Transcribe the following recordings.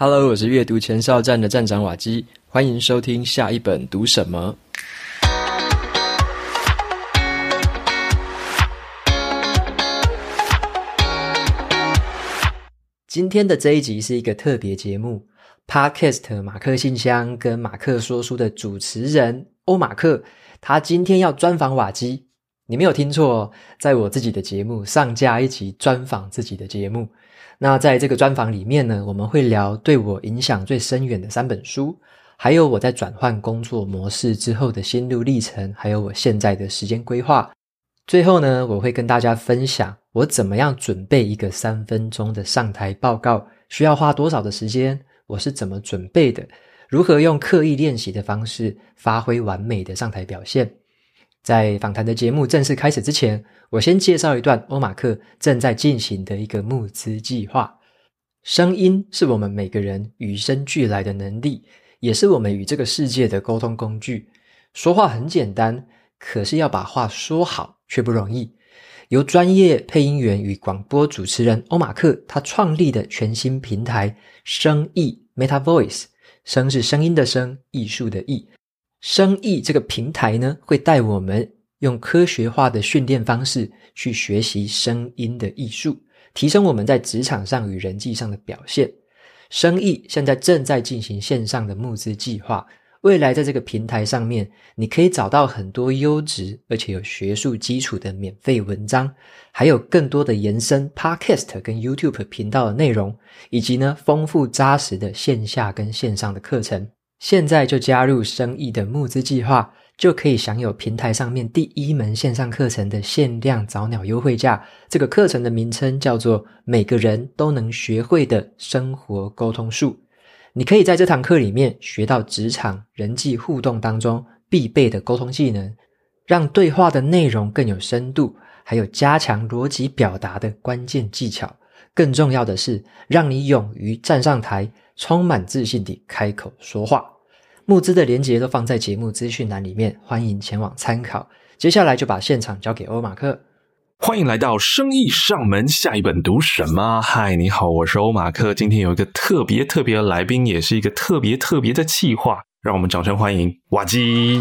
Hello，我是阅读前哨站的站长瓦基，欢迎收听下一本读什么。今天的这一集是一个特别节目，Podcast 马克信箱跟马克说书的主持人欧马克，他今天要专访瓦基。你没有听错，在我自己的节目上架一集专访自己的节目。那在这个专访里面呢，我们会聊对我影响最深远的三本书，还有我在转换工作模式之后的心路历程，还有我现在的时间规划。最后呢，我会跟大家分享我怎么样准备一个三分钟的上台报告，需要花多少的时间，我是怎么准备的，如何用刻意练习的方式发挥完美的上台表现。在访谈的节目正式开始之前，我先介绍一段欧马克正在进行的一个募资计划。声音是我们每个人与生俱来的能力，也是我们与这个世界的沟通工具。说话很简单，可是要把话说好却不容易。由专业配音员与广播主持人欧马克他创立的全新平台“声艺 Meta Voice”，声是声音的声，艺术的艺。生意这个平台呢，会带我们用科学化的训练方式去学习声音的艺术，提升我们在职场上与人际上的表现。生意现在正在进行线上的募资计划，未来在这个平台上面，你可以找到很多优质而且有学术基础的免费文章，还有更多的延伸 Podcast 跟 YouTube 频道的内容，以及呢丰富扎实的线下跟线上的课程。现在就加入生意的募资计划，就可以享有平台上面第一门线上课程的限量早鸟优惠价。这个课程的名称叫做《每个人都能学会的生活沟通术》。你可以在这堂课里面学到职场人际互动当中必备的沟通技能，让对话的内容更有深度，还有加强逻辑表达的关键技巧。更重要的是，让你勇于站上台。充满自信地开口说话，募资的链接都放在节目资讯栏里面，欢迎前往参考。接下来就把现场交给欧马克。欢迎来到生意上门，下一本读什么？嗨，你好，我是欧马克。今天有一个特别特别的来宾，也是一个特别特别的企划，让我们掌声欢迎瓦基。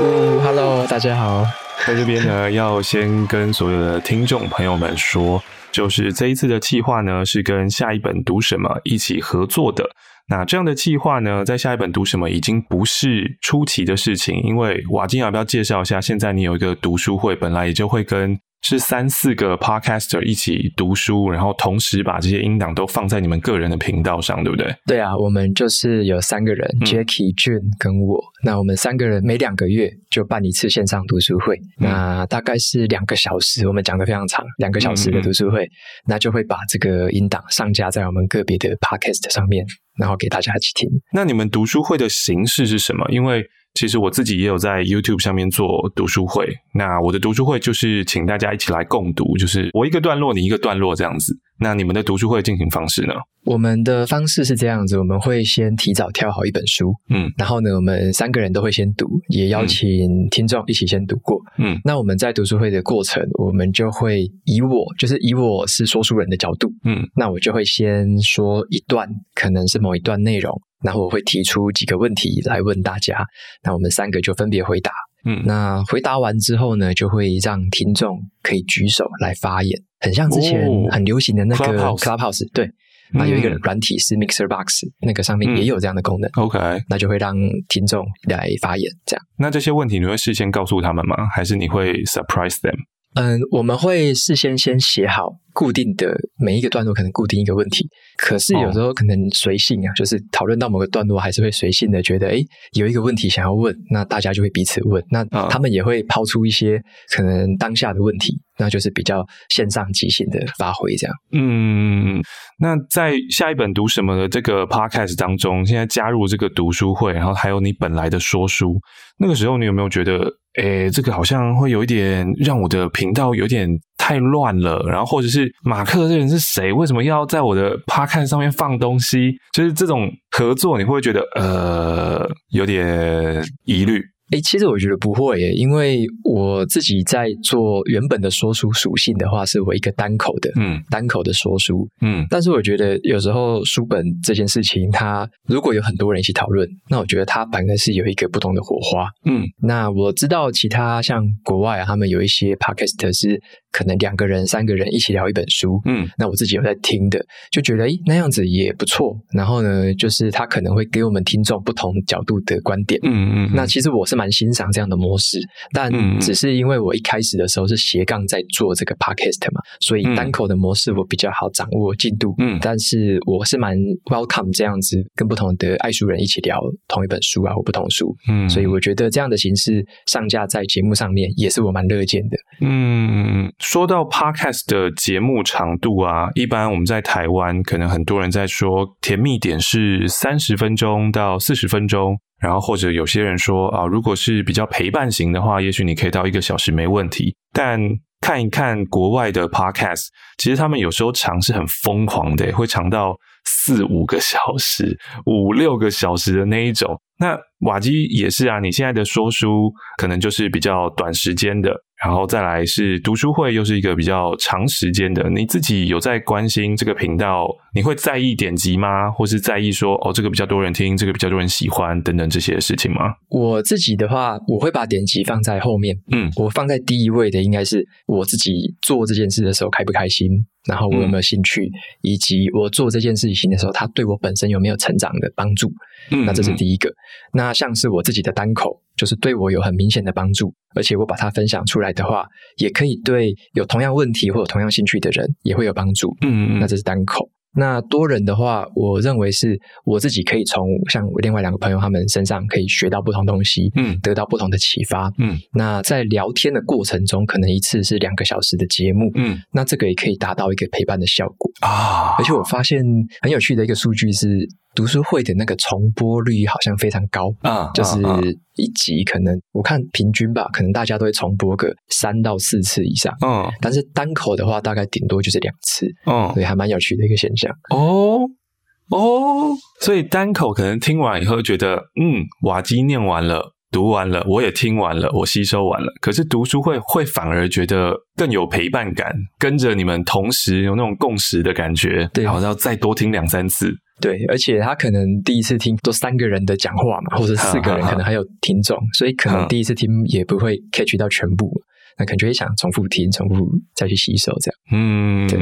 呜，Hello，大家好。在这边呢，要先跟所有的听众朋友们说。就是这一次的计划呢，是跟下一本读什么一起合作的。那这样的计划呢，在下一本读什么已经不是出奇的事情，因为瓦金要不要介绍一下？现在你有一个读书会，本来也就会跟。是三四个 podcaster 一起读书，然后同时把这些音档都放在你们个人的频道上，对不对？对啊，我们就是有三个人，嗯，Jackie、June 跟我。那我们三个人每两个月就办一次线上读书会，嗯，那大概是两个小时，我们讲的非常长，两个小时的读书会，那就会把这个音档上架在我们个别的 podcast 上面，然后给大家一起听。那你们读书会的形式是什么？因为其实我自己也有在 YouTube 上面做读书会，那我的读书会就是请大家一起来共读，就是我一个段落，你一个段落这样子。那你们的读书会进行方式呢？我们的方式是这样子，我们会先提早挑好一本书，嗯，然后呢，我们三个人都会先读，也邀请听众一起先读过，嗯。那我们在读书会的过程，我们就会以我，就是以我是说书人的角度，嗯，那我就会先说一段，可能是某一段内容，然后我会提出几个问题来问大家，那我们三个就分别回答，嗯，那回答完之后呢，就会让听众可以举手来发言。很像之前很流行的那个 Clubhouse，对，那有一个软体是 Mixer Box，那个上面也有这样的功能。OK，那就会让听众来发言，这样。那这些问题你会事先告诉他们吗？还是你会 surprise them？嗯，我们会事先先写好固定的每一个段落，可能固定一个问题。可是有时候可能随性啊，就是讨论到某个段落，还是会随性的觉得，哎，有一个问题想要问，那大家就会彼此问，那他们也会抛出一些可能当下的问题，那就是比较线上即兴的发挥这样。嗯，那在下一本读什么的这个 podcast 当中，现在加入这个读书会，然后还有你本来的说书，那个时候你有没有觉得？诶，这个好像会有一点让我的频道有点太乱了，然后或者是马克这人是谁？为什么要在我的 Podcast 上面放东西？就是这种合作，你会觉得呃有点疑虑？诶，其实我觉得不会耶，因为我自己在做原本的说书属性的话，是我一个单口的，嗯，单口的说书，嗯。但是我觉得有时候书本这件事情，它如果有很多人一起讨论，那我觉得它反而是有一个不同的火花，嗯。那我知道其他像国外啊，他们有一些 podcast 是可能两个人、三个人一起聊一本书，嗯。那我自己有在听的，就觉得诶，那样子也不错。然后呢，就是他可能会给我们听众不同角度的观点，嗯嗯。那其实我是蛮。欣赏这样的模式，但只是因为我一开始的时候是斜杠在做这个 podcast 嘛，所以单口的模式我比较好掌握进度。嗯，但是我是蛮 welcome 这样子跟不同的爱书人一起聊同一本书啊或不同书。嗯，所以我觉得这样的形式上架在节目上面也是我蛮乐见的。嗯，说到 podcast 的节目长度啊，一般我们在台湾可能很多人在说甜蜜点是三十分钟到四十分钟。然后或者有些人说啊，如果是比较陪伴型的话，也许你可以到一个小时没问题。但看一看国外的 podcast，其实他们有时候长是很疯狂的，会长到四五个小时、五六个小时的那一种。那瓦基也是啊，你现在的说书可能就是比较短时间的。然后再来是读书会，又是一个比较长时间的。你自己有在关心这个频道？你会在意点击吗？或是在意说哦，这个比较多人听，这个比较多人喜欢等等这些事情吗？我自己的话，我会把点击放在后面。嗯，我放在第一位的应该是我自己做这件事的时候开不开心，然后我有没有兴趣，嗯、以及我做这件事情的时候，它对我本身有没有成长的帮助。嗯，那这是第一个。那像是我自己的单口。就是对我有很明显的帮助，而且我把它分享出来的话，也可以对有同样问题或有同样兴趣的人也会有帮助。嗯嗯，那这是单口。那多人的话，我认为是我自己可以从像另外两个朋友他们身上可以学到不同东西，嗯，得到不同的启发，嗯。那在聊天的过程中，可能一次是两个小时的节目，嗯，那这个也可以达到一个陪伴的效果啊。而且我发现很有趣的一个数据是。读书会的那个重播率好像非常高啊，就是一集可能我看平均吧，可能大家都会重播个三到四次以上，嗯，但是单口的话大概顶多就是两次，嗯，所以还蛮有趣的一个现象。哦哦，所以单口可能听完以后觉得，嗯，瓦基念完了，读完了，我也听完了，我吸收完了，可是读书会会反而觉得更有陪伴感，跟着你们同时有那种共识的感觉，对，好像要再多听两三次。对，而且他可能第一次听都三个人的讲话嘛，或者四个人，可能还有听众，所以可能第一次听也不会 catch 到全部，那感觉会想重复听、重复再去吸收这样。嗯，对。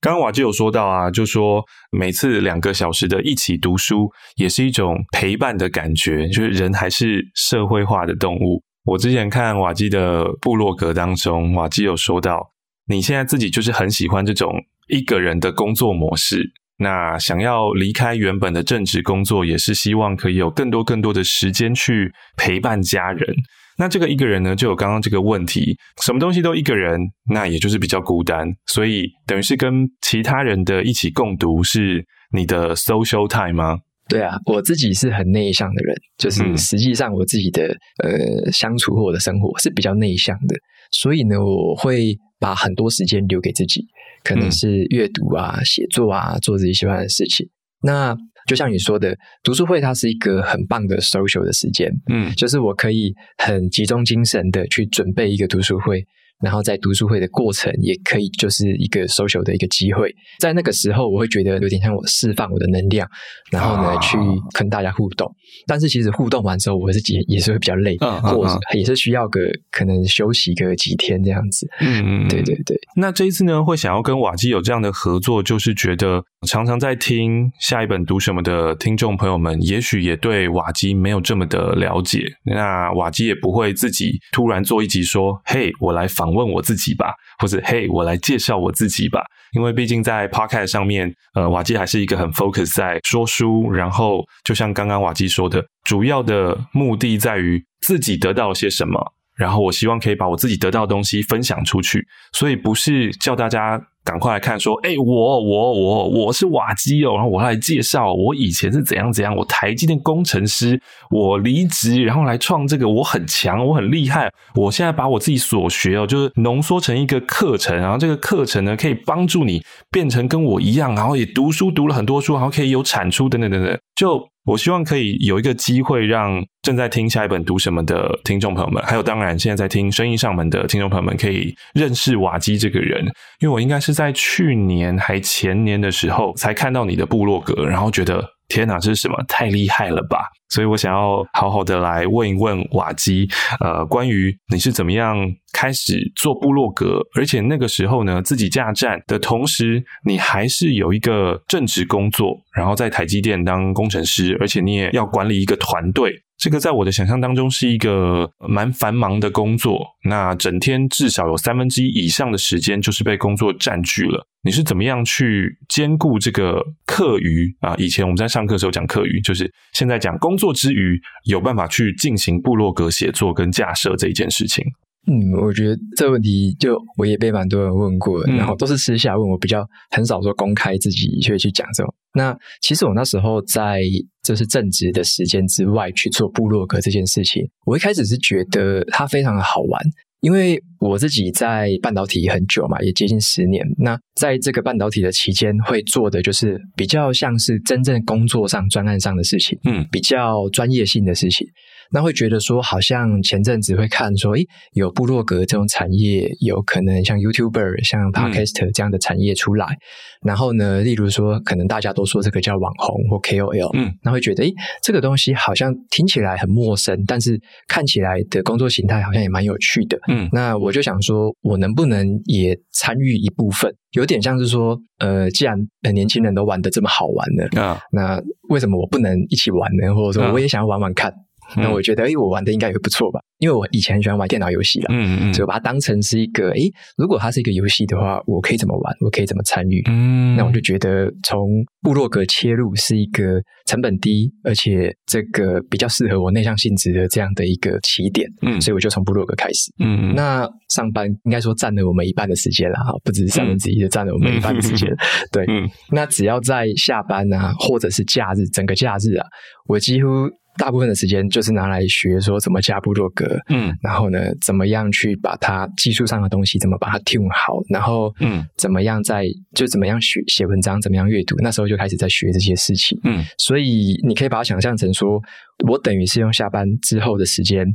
刚刚瓦基有说到啊，就说每次两个小时的一起读书，也是一种陪伴的感觉，就是人还是社会化的动物。我之前看瓦基的部落格当中，瓦基有说到，你现在自己就是很喜欢这种一个人的工作模式。那想要离开原本的正职工作，也是希望可以有更多更多的时间去陪伴家人。那这个一个人呢，就有刚刚这个问题，什么东西都一个人，那也就是比较孤单。所以等于是跟其他人的一起共读，是你的 social time 吗？对啊，我自己是很内向的人，就是实际上我自己的、嗯、呃相处或我的生活是比较内向的，所以呢，我会把很多时间留给自己。可能是阅读啊、写作啊，做自己喜欢的事情。那就像你说的，读书会它是一个很棒的 social 的时间，嗯，就是我可以很集中精神的去准备一个读书会。然后在读书会的过程，也可以就是一个 social 的一个机会。在那个时候，我会觉得有点像我释放我的能量，然后呢，去跟大家互动。但是其实互动完之后，我自己也是会比较累，或者也是需要个可能休息个几天这样子。嗯嗯，对对对。那这一次呢，会想要跟瓦基有这样的合作，就是觉得常常在听下一本读什么的听众朋友们，也许也对瓦基没有这么的了解。那瓦基也不会自己突然做一集说：“嘿，我来访。”问我自己吧，或者嘿，我来介绍我自己吧。因为毕竟在 Podcast 上面，呃，瓦基还是一个很 focus 在说书，然后就像刚刚瓦基说的，主要的目的在于自己得到些什么，然后我希望可以把我自己得到的东西分享出去，所以不是叫大家。赶快来看，说，哎，我我我我是瓦基哦，然后我来介绍我以前是怎样怎样，我台积电工程师，我离职然后来创这个，我很强，我很厉害，我现在把我自己所学哦，就是浓缩成一个课程，然后这个课程呢可以帮助你变成跟我一样，然后也读书读了很多书，然后可以有产出等等等等，就。我希望可以有一个机会，让正在听下一本读什么的听众朋友们，还有当然现在在听声音上门的听众朋友们，可以认识瓦基这个人。因为我应该是在去年还前年的时候才看到你的部落格，然后觉得天哪，这是什么？太厉害了吧！所以我想要好好的来问一问瓦基，呃，关于你是怎么样开始做部落格，而且那个时候呢，自己架站的同时，你还是有一个正职工作，然后在台积电当工程师，而且你也要管理一个团队。这个在我的想象当中是一个蛮繁忙的工作，那整天至少有三分之一以上的时间就是被工作占据了。你是怎么样去兼顾这个课余啊？以前我们在上课的时候讲课余，就是现在讲工作之余有办法去进行部落格写作跟架设这一件事情。嗯，我觉得这个问题就我也被蛮多人问过，然后都是私下问我，比较很少说公开自己去去讲这种。那其实我那时候在就是正职的时间之外去做部落格这件事情，我一开始是觉得它非常的好玩，因为我自己在半导体很久嘛，也接近十年。那在这个半导体的期间，会做的就是比较像是真正工作上专案上的事情，嗯，比较专业性的事情。那会觉得说，好像前阵子会看说，诶，有部落格这种产业，有可能像 YouTuber、像 Podcaster 这样的产业出来。嗯、然后呢，例如说，可能大家都说这个叫网红或 KOL，嗯，那会觉得，诶，这个东西好像听起来很陌生，但是看起来的工作形态好像也蛮有趣的，嗯。那我就想说，我能不能也参与一部分？有点像是说，呃，既然年轻人都玩得这么好玩呢，啊，那为什么我不能一起玩呢？或者说，我也想要玩玩看。那我觉得，哎，我玩的应该也不错吧？因为我以前很喜欢玩电脑游戏啦，嗯嗯，所以我把它当成是一个，诶，如果它是一个游戏的话，我可以怎么玩？我可以怎么参与？嗯，那我就觉得从部落格切入是一个成本低，而且这个比较适合我内向性质的这样的一个起点，嗯，所以我就从部落格开始，嗯嗯，那上班应该说占了我们一半的时间了哈，不只是三分之一，的占了我们一半的时间，对，嗯，那只要在下班啊，或者是假日，整个假日啊，我几乎。大部分的时间就是拿来学说怎么加部落格，嗯，然后呢，怎么样去把它技术上的东西怎么把它 tune 好，然后嗯，怎么样在就怎么样学写文章，怎么样阅读，那时候就开始在学这些事情，嗯，所以你可以把它想象成说，我等于是用下班之后的时间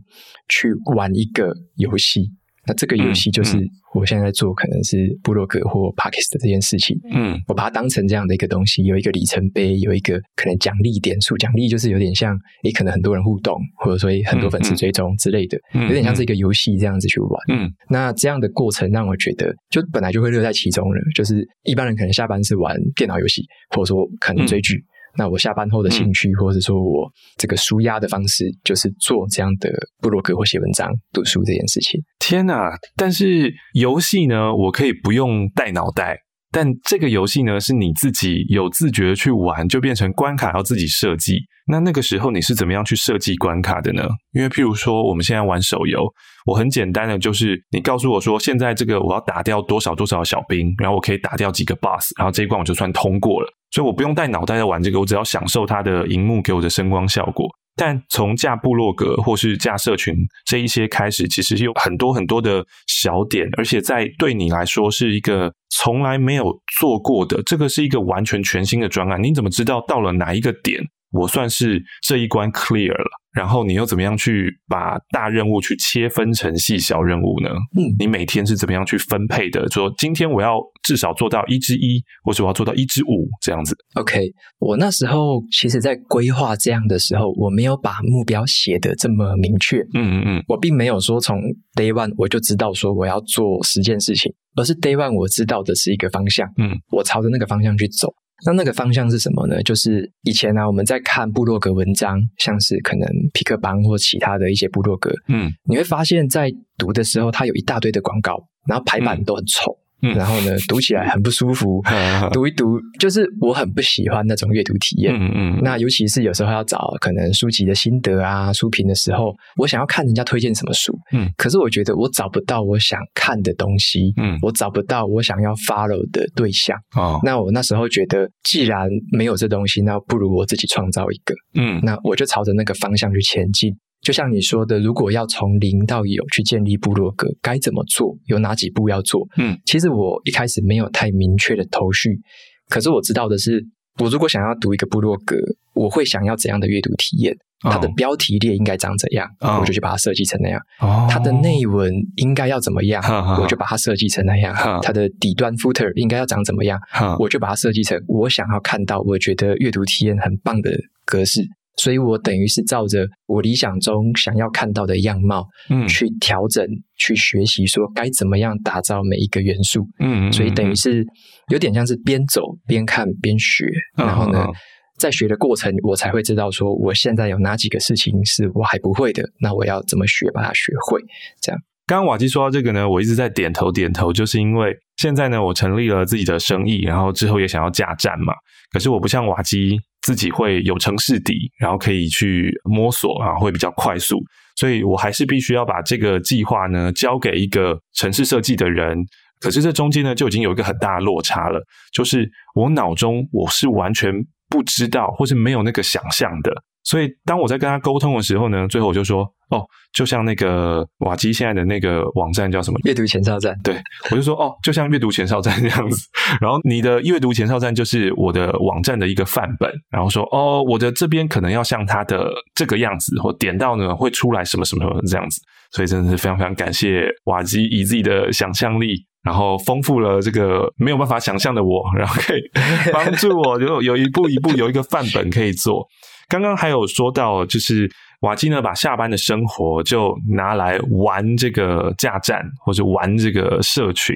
去玩一个游戏。那这个游戏就是我现在在做，可能是部落格或 Podcast 这件事情。嗯，我把它当成这样的一个东西，有一个里程碑，有一个可能奖励点数。奖励就是有点像，诶，可能很多人互动，或者说很多粉丝追踪之类的，有点像是一个游戏这样子去玩。嗯，那这样的过程让我觉得，就本来就会乐在其中了。就是一般人可能下班是玩电脑游戏，或者说可能追剧。那我下班后的兴趣，或者说我这个舒压的方式，就是做这样的布洛格或写文章、读书这件事情。天哪！但是游戏呢，我可以不用带脑袋，但这个游戏呢，是你自己有自觉的去玩，就变成关卡要自己设计。那那个时候你是怎么样去设计关卡的呢？因为譬如说我们现在玩手游，我很简单的就是你告诉我说，现在这个我要打掉多少多少小兵，然后我可以打掉几个 boss，然后这一关我就算通过了。所以我不用带脑袋在玩这个，我只要享受它的荧幕给我的声光效果。但从架部落格或是架社群这一些开始，其实有很多很多的小点，而且在对你来说是一个从来没有做过的，这个是一个完全全新的专案。你怎么知道到了哪一个点，我算是这一关 clear 了？然后你又怎么样去把大任务去切分成细小任务呢？嗯，你每天是怎么样去分配的？说今天我要至少做到一之一，或者我要做到一之五这样子。OK，我那时候其实在规划这样的时候，我没有把目标写得这么明确。嗯嗯嗯，我并没有说从 Day One 我就知道说我要做十件事情，而是 Day One 我知道的是一个方向。嗯，我朝着那个方向去走。那那个方向是什么呢？就是以前呢、啊，我们在看部落格文章，像是可能皮克邦或其他的一些部落格，嗯，你会发现在读的时候，它有一大堆的广告，然后排版都很丑。嗯然后呢，读起来很不舒服，读一读就是我很不喜欢那种阅读体验。嗯嗯。那尤其是有时候要找可能书籍的心得啊、书评的时候，我想要看人家推荐什么书，嗯，可是我觉得我找不到我想看的东西，嗯，我找不到我想要 follow 的对象。哦。那我那时候觉得，既然没有这东西，那不如我自己创造一个。嗯。那我就朝着那个方向去前进。就像你说的，如果要从零到有去建立部落格，该怎么做？有哪几步要做？嗯，其实我一开始没有太明确的头绪，可是我知道的是，我如果想要读一个部落格，我会想要怎样的阅读体验？它的标题列应该长怎样？Oh. 我就去把它设计成那样。Oh. 它的内文应该要怎么样？Oh. 我就把它设计成那样。Oh. 它的底端 footer 应该要长怎么样？Oh. 我就把它设计成我想要看到，我觉得阅读体验很棒的格式。所以我等于是照着我理想中想要看到的样貌，嗯，去调整、去学习，说该怎么样打造每一个元素，嗯，所以等于是有点像是边走边看边学，然后呢，在学的过程，我才会知道说我现在有哪几个事情是我还不会的，那我要怎么学把它学会？这样。刚刚瓦基说到这个呢，我一直在点头点头，就是因为现在呢，我成立了自己的生意，然后之后也想要架站嘛，可是我不像瓦基。自己会有城市底，然后可以去摸索啊，会比较快速，所以我还是必须要把这个计划呢交给一个城市设计的人。可是这中间呢就已经有一个很大的落差了，就是我脑中我是完全不知道或是没有那个想象的。所以当我在跟他沟通的时候呢，最后我就说。哦，就像那个瓦基现在的那个网站叫什么？阅读前哨站。对，我就说哦，就像阅读前哨站这样子。然后你的阅读前哨站就是我的网站的一个范本。然后说哦，我的这边可能要像它的这个样子，或点到呢会出来什么什么什么这样子。所以真的是非常非常感谢瓦基以自己的想象力，然后丰富了这个没有办法想象的我，然后可以帮助我就有一步一步有一个范本可以做。刚刚还有说到就是。瓦基呢，把下班的生活就拿来玩这个架站，或者玩这个社群。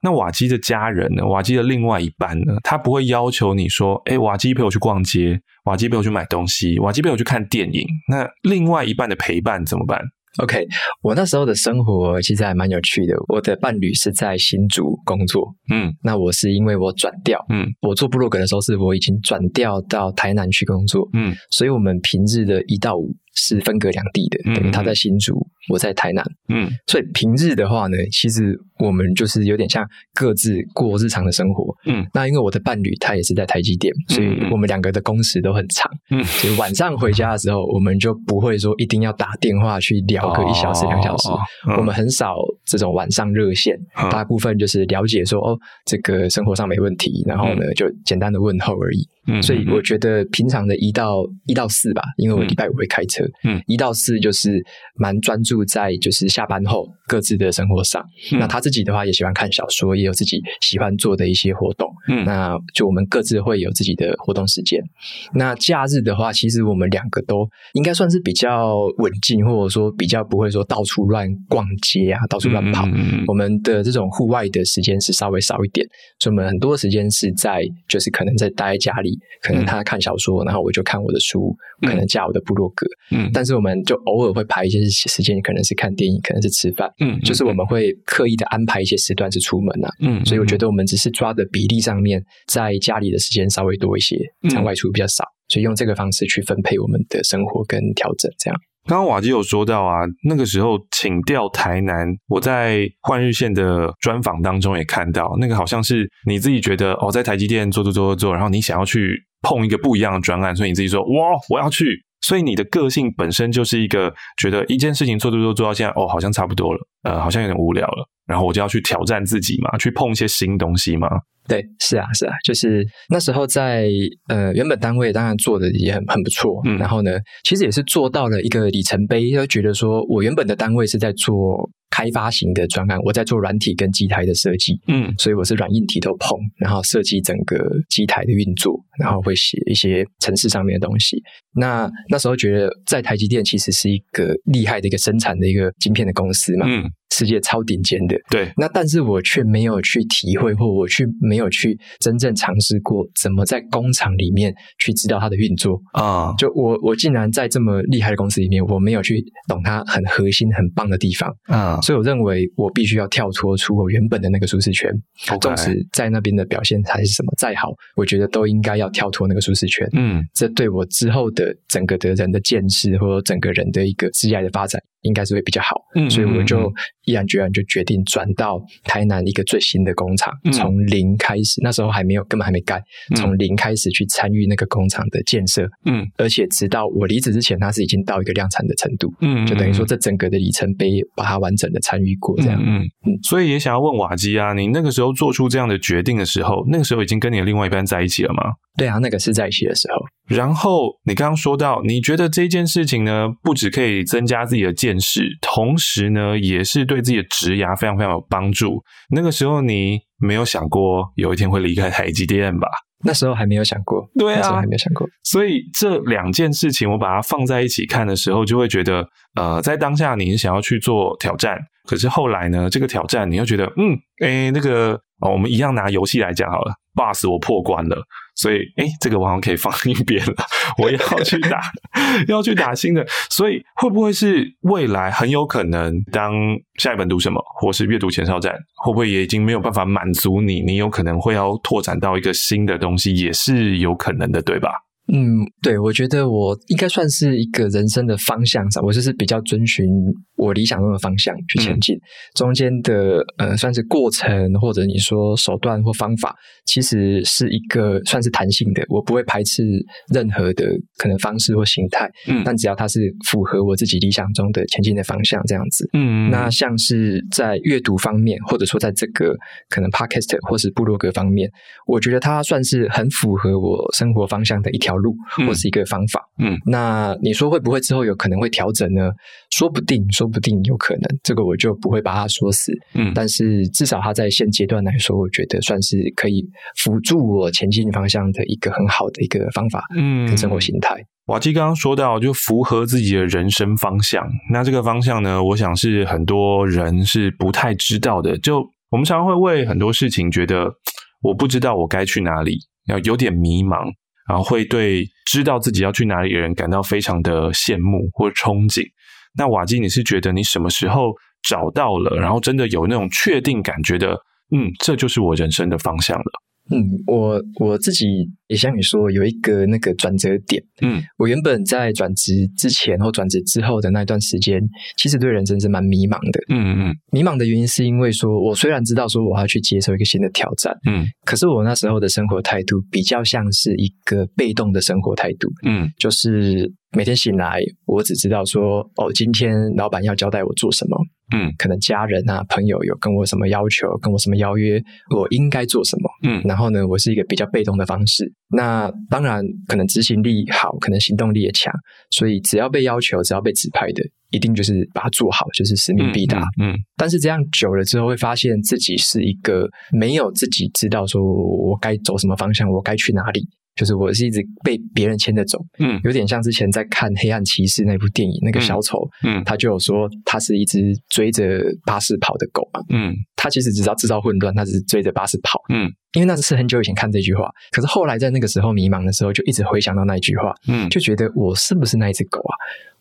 那瓦基的家人呢？瓦基的另外一半呢？他不会要求你说：“诶，瓦基陪我去逛街，瓦基陪我去买东西，瓦基陪我去看电影。”那另外一半的陪伴怎么办？OK，我那时候的生活其实还蛮有趣的。我的伴侣是在新竹工作，嗯，那我是因为我转调，嗯，我做部落格的时候是我已经转调到台南去工作，嗯，所以我们平日的一到五是分隔两地的，等于他在新竹，我在台南，嗯，所以平日的话呢，其实我们就是有点像各自过日常的生活，嗯，那因为我的伴侣他也是在台积电，所以我们两个的工时都很长，嗯，所以晚上回家的时候，我们就不会说一定要打电话去聊。聊个一小时两小时，我们很少这种晚上热线，大部分就是了解说哦，这个生活上没问题，然后呢就简单的问候而已。所以我觉得平常的一到一到四吧，因为我礼拜五会开车，嗯一到四就是蛮专注在就是下班后各自的生活上。那他自己的话也喜欢看小说，也有自己喜欢做的一些活动。嗯那就我们各自会有自己的活动时间。那假日的话，其实我们两个都应该算是比较稳静，或者说比较不会说到处乱逛街啊，到处乱跑。我们的这种户外的时间是稍微少一点，所以我们很多时间是在就是可能在待在家里。可能他看小说，嗯、然后我就看我的书，可能加我的部落格。嗯，但是我们就偶尔会排一些时间，可能是看电影，可能是吃饭。嗯，就是我们会刻意的安排一些时段是出门啊。嗯，所以我觉得我们只是抓的比例上面，在家里的时间稍微多一些，在外出比较少，所以用这个方式去分配我们的生活跟调整，这样。刚刚瓦基有说到啊，那个时候请调台南，我在换日线的专访当中也看到，那个好像是你自己觉得哦，在台积电做做做做做，然后你想要去碰一个不一样的专案，所以你自己说哇，我要去。所以你的个性本身就是一个觉得一件事情做做做做到现在哦，好像差不多了，呃，好像有点无聊了，然后我就要去挑战自己嘛，去碰一些新东西嘛。对，是啊，是啊，就是那时候在呃原本单位当然做的也很很不错，嗯，然后呢，其实也是做到了一个里程碑，就觉得说我原本的单位是在做。开发型的专案，我在做软体跟机台的设计，嗯，所以我是软硬体都碰，然后设计整个机台的运作，然后会写一些程式上面的东西。那那时候觉得在台积电其实是一个厉害的一个生产的一个晶片的公司嘛，嗯。世界超顶尖的，对。那但是我却没有去体会，或我去没有去真正尝试过怎么在工厂里面去知道它的运作啊。就我我竟然在这么厉害的公司里面，我没有去懂它很核心、很棒的地方啊。所以我认为我必须要跳脱出我原本的那个舒适圈。纵使在那边的表现还是什么再好，我觉得都应该要跳脱那个舒适圈。嗯，这对我之后的整个的人的见识，或者整个人的一个职业的发展。应该是会比较好，嗯，所以我就毅然决然就决定转到台南一个最新的工厂，嗯、从零开始，那时候还没有，根本还没盖，从零开始去参与那个工厂的建设，嗯，而且直到我离职之前，它是已经到一个量产的程度，嗯，就等于说这整个的里程碑，把它完整的参与过，这样，嗯嗯，所以也想要问瓦基啊，你那个时候做出这样的决定的时候，那个时候已经跟你的另外一半在一起了吗？对啊，那个是在一起的时候。然后你刚刚说到，你觉得这件事情呢，不只可以增加自己的见识，同时呢，也是对自己的职涯非常非常有帮助。那个时候你没有想过有一天会离开台积电吧？那时候还没有想过，对啊，那时候还没有想过。所以这两件事情，我把它放在一起看的时候，就会觉得，呃，在当下你想要去做挑战，可是后来呢，这个挑战你又觉得，嗯，诶，那个，哦，我们一样拿游戏来讲好了，boss 我破关了。所以，诶，这个我好像可以放一边了。我要去打，要去打新的。所以，会不会是未来很有可能，当下一本读什么，或是阅读前哨站，会不会也已经没有办法满足你？你有可能会要拓展到一个新的东西，也是有可能的，对吧？嗯，对，我觉得我应该算是一个人生的方向上，我就是比较遵循我理想中的方向去前进。嗯、中间的呃，算是过程或者你说手段或方法，其实是一个算是弹性的，我不会排斥任何的可能方式或形态。嗯，但只要它是符合我自己理想中的前进的方向，这样子。嗯，那像是在阅读方面，或者说在这个可能 Podcast 或是部落格方面，我觉得它算是很符合我生活方向的一条路或是一个方法，嗯，那你说会不会之后有可能会调整呢？说不定，说不定有可能，这个我就不会把它说死，嗯，但是至少它在现阶段来说，我觉得算是可以辅助我前进方向的一个很好的一个方法，嗯，跟生活形态。瓦基刚刚说到，就符合自己的人生方向，那这个方向呢，我想是很多人是不太知道的。就我们常常会为很多事情觉得，我不知道我该去哪里，要有点迷茫。然后会对知道自己要去哪里的人感到非常的羡慕或憧憬。那瓦基，你是觉得你什么时候找到了，然后真的有那种确定感觉的，嗯，这就是我人生的方向了。嗯，我我自己也像你说，有一个那个转折点。嗯，我原本在转职之前或转职之后的那段时间，其实对人生是蛮迷茫的。嗯嗯嗯，迷茫的原因是因为说，我虽然知道说我要去接受一个新的挑战，嗯，可是我那时候的生活态度比较像是一个被动的生活态度。嗯，就是每天醒来，我只知道说，哦，今天老板要交代我做什么。嗯，可能家人啊、朋友有跟我什么要求，跟我什么邀约，我应该做什么？嗯，然后呢，我是一个比较被动的方式。那当然，可能执行力好，可能行动力也强，所以只要被要求，只要被指派的，一定就是把它做好，就是使命必达。嗯，嗯，但是这样久了之后，会发现自己是一个没有自己知道说我该走什么方向，我该去哪里。就是我是一直被别人牵着走，嗯，有点像之前在看《黑暗骑士》那部电影，那个小丑，嗯，他就有说他是一只追着巴士跑的狗嘛，嗯，他其实只知道制造混乱，他只是追着巴士跑，嗯，因为那是很久以前看这句话，可是后来在那个时候迷茫的时候，就一直回想到那一句话，嗯，就觉得我是不是那一只狗啊？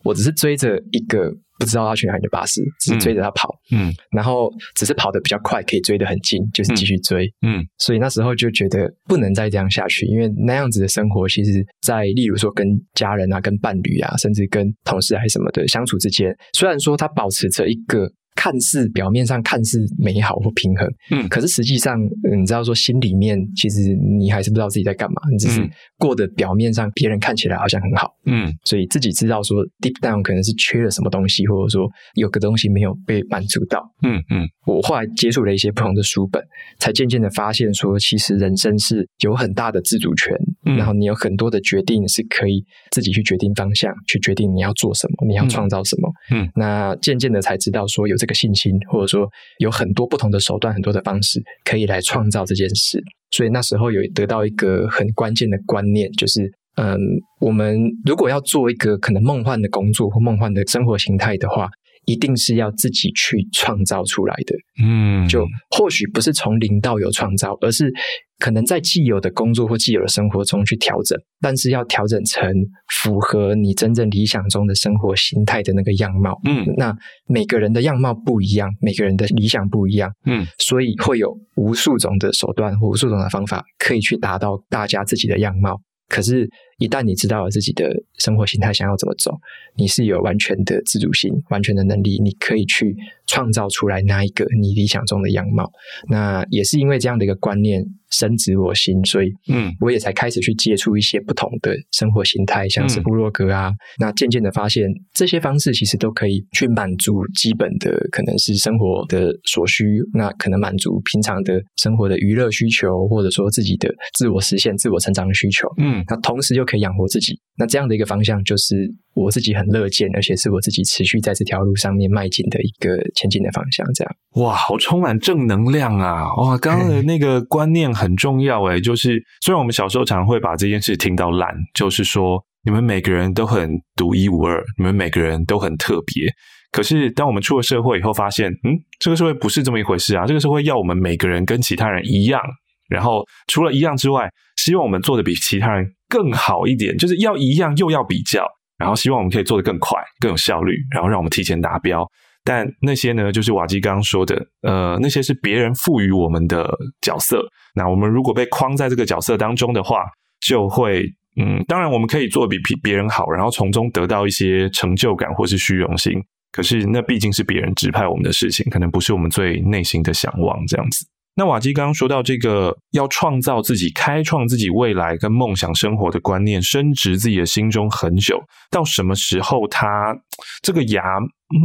我只是追着一个。不知道他去哪里的巴士，只是追着他跑，嗯，然后只是跑得比较快，可以追得很近，就是继续追，嗯，所以那时候就觉得不能再这样下去，因为那样子的生活，其实，在例如说跟家人啊、跟伴侣啊，甚至跟同事还是什么的相处之间，虽然说他保持着一个。看似表面上看似美好或平衡，嗯，可是实际上，你知道说心里面其实你还是不知道自己在干嘛，你只是过得表面上别人看起来好像很好，嗯，所以自己知道说 deep down 可能是缺了什么东西，或者说有个东西没有被满足到，嗯嗯。我后来接触了一些不同的书本，才渐渐的发现说，其实人生是有很大的自主权，嗯，然后你有很多的决定是可以自己去决定方向，去决定你要做什么，你要创造什么，那渐渐的才知道说有这个。信心，或者说有很多不同的手段，很多的方式可以来创造这件事。所以那时候有得到一个很关键的观念，就是，嗯，我们如果要做一个可能梦幻的工作或梦幻的生活形态的话，一定是要自己去创造出来的。嗯，就或许不是从零到有创造，而是。可能在既有的工作或既有的生活中去调整，但是要调整成符合你真正理想中的生活形态的那个样貌。嗯，那每个人的样貌不一样，每个人的理想不一样。嗯，所以会有无数种的手段或无数种的方法可以去达到大家自己的样貌。可是一旦你知道了自己的生活形态想要怎么走，你是有完全的自主性、完全的能力，你可以去创造出来那一个你理想中的样貌。那也是因为这样的一个观念深植我心，所以嗯，我也才开始去接触一些不同的生活形态，像是部落格啊。嗯、那渐渐的发现，这些方式其实都可以去满足基本的可能是生活的所需，那可能满足平常的生活的娱乐需求，或者说自己的自我实现、自我成长的需求。嗯，那同时又可以养活自己，那这样的一个方向就是我自己很乐见，而且是我自己持续在这条路上面迈进的一个前进的方向。这样哇，好充满正能量啊！哇，刚刚的那个观念很重要诶，就是虽然我们小时候常会把这件事听到烂，就是说你们每个人都很独一无二，你们每个人都很特别。可是当我们出了社会以后，发现嗯，这个社会不是这么一回事啊！这个社会要我们每个人跟其他人一样，然后除了一样之外，希望我们做的比其他人更好一点，就是要一样又要比较，然后希望我们可以做得更快、更有效率，然后让我们提前达标。但那些呢，就是瓦基刚刚说的，呃，那些是别人赋予我们的角色。那我们如果被框在这个角色当中的话，就会，嗯，当然我们可以做比别人好，然后从中得到一些成就感或是虚荣心。可是那毕竟是别人指派我们的事情，可能不是我们最内心的向往这样子。那瓦基刚刚说到这个要创造自己、开创自己未来跟梦想生活的观念，深植自己的心中很久。到什么时候它这个芽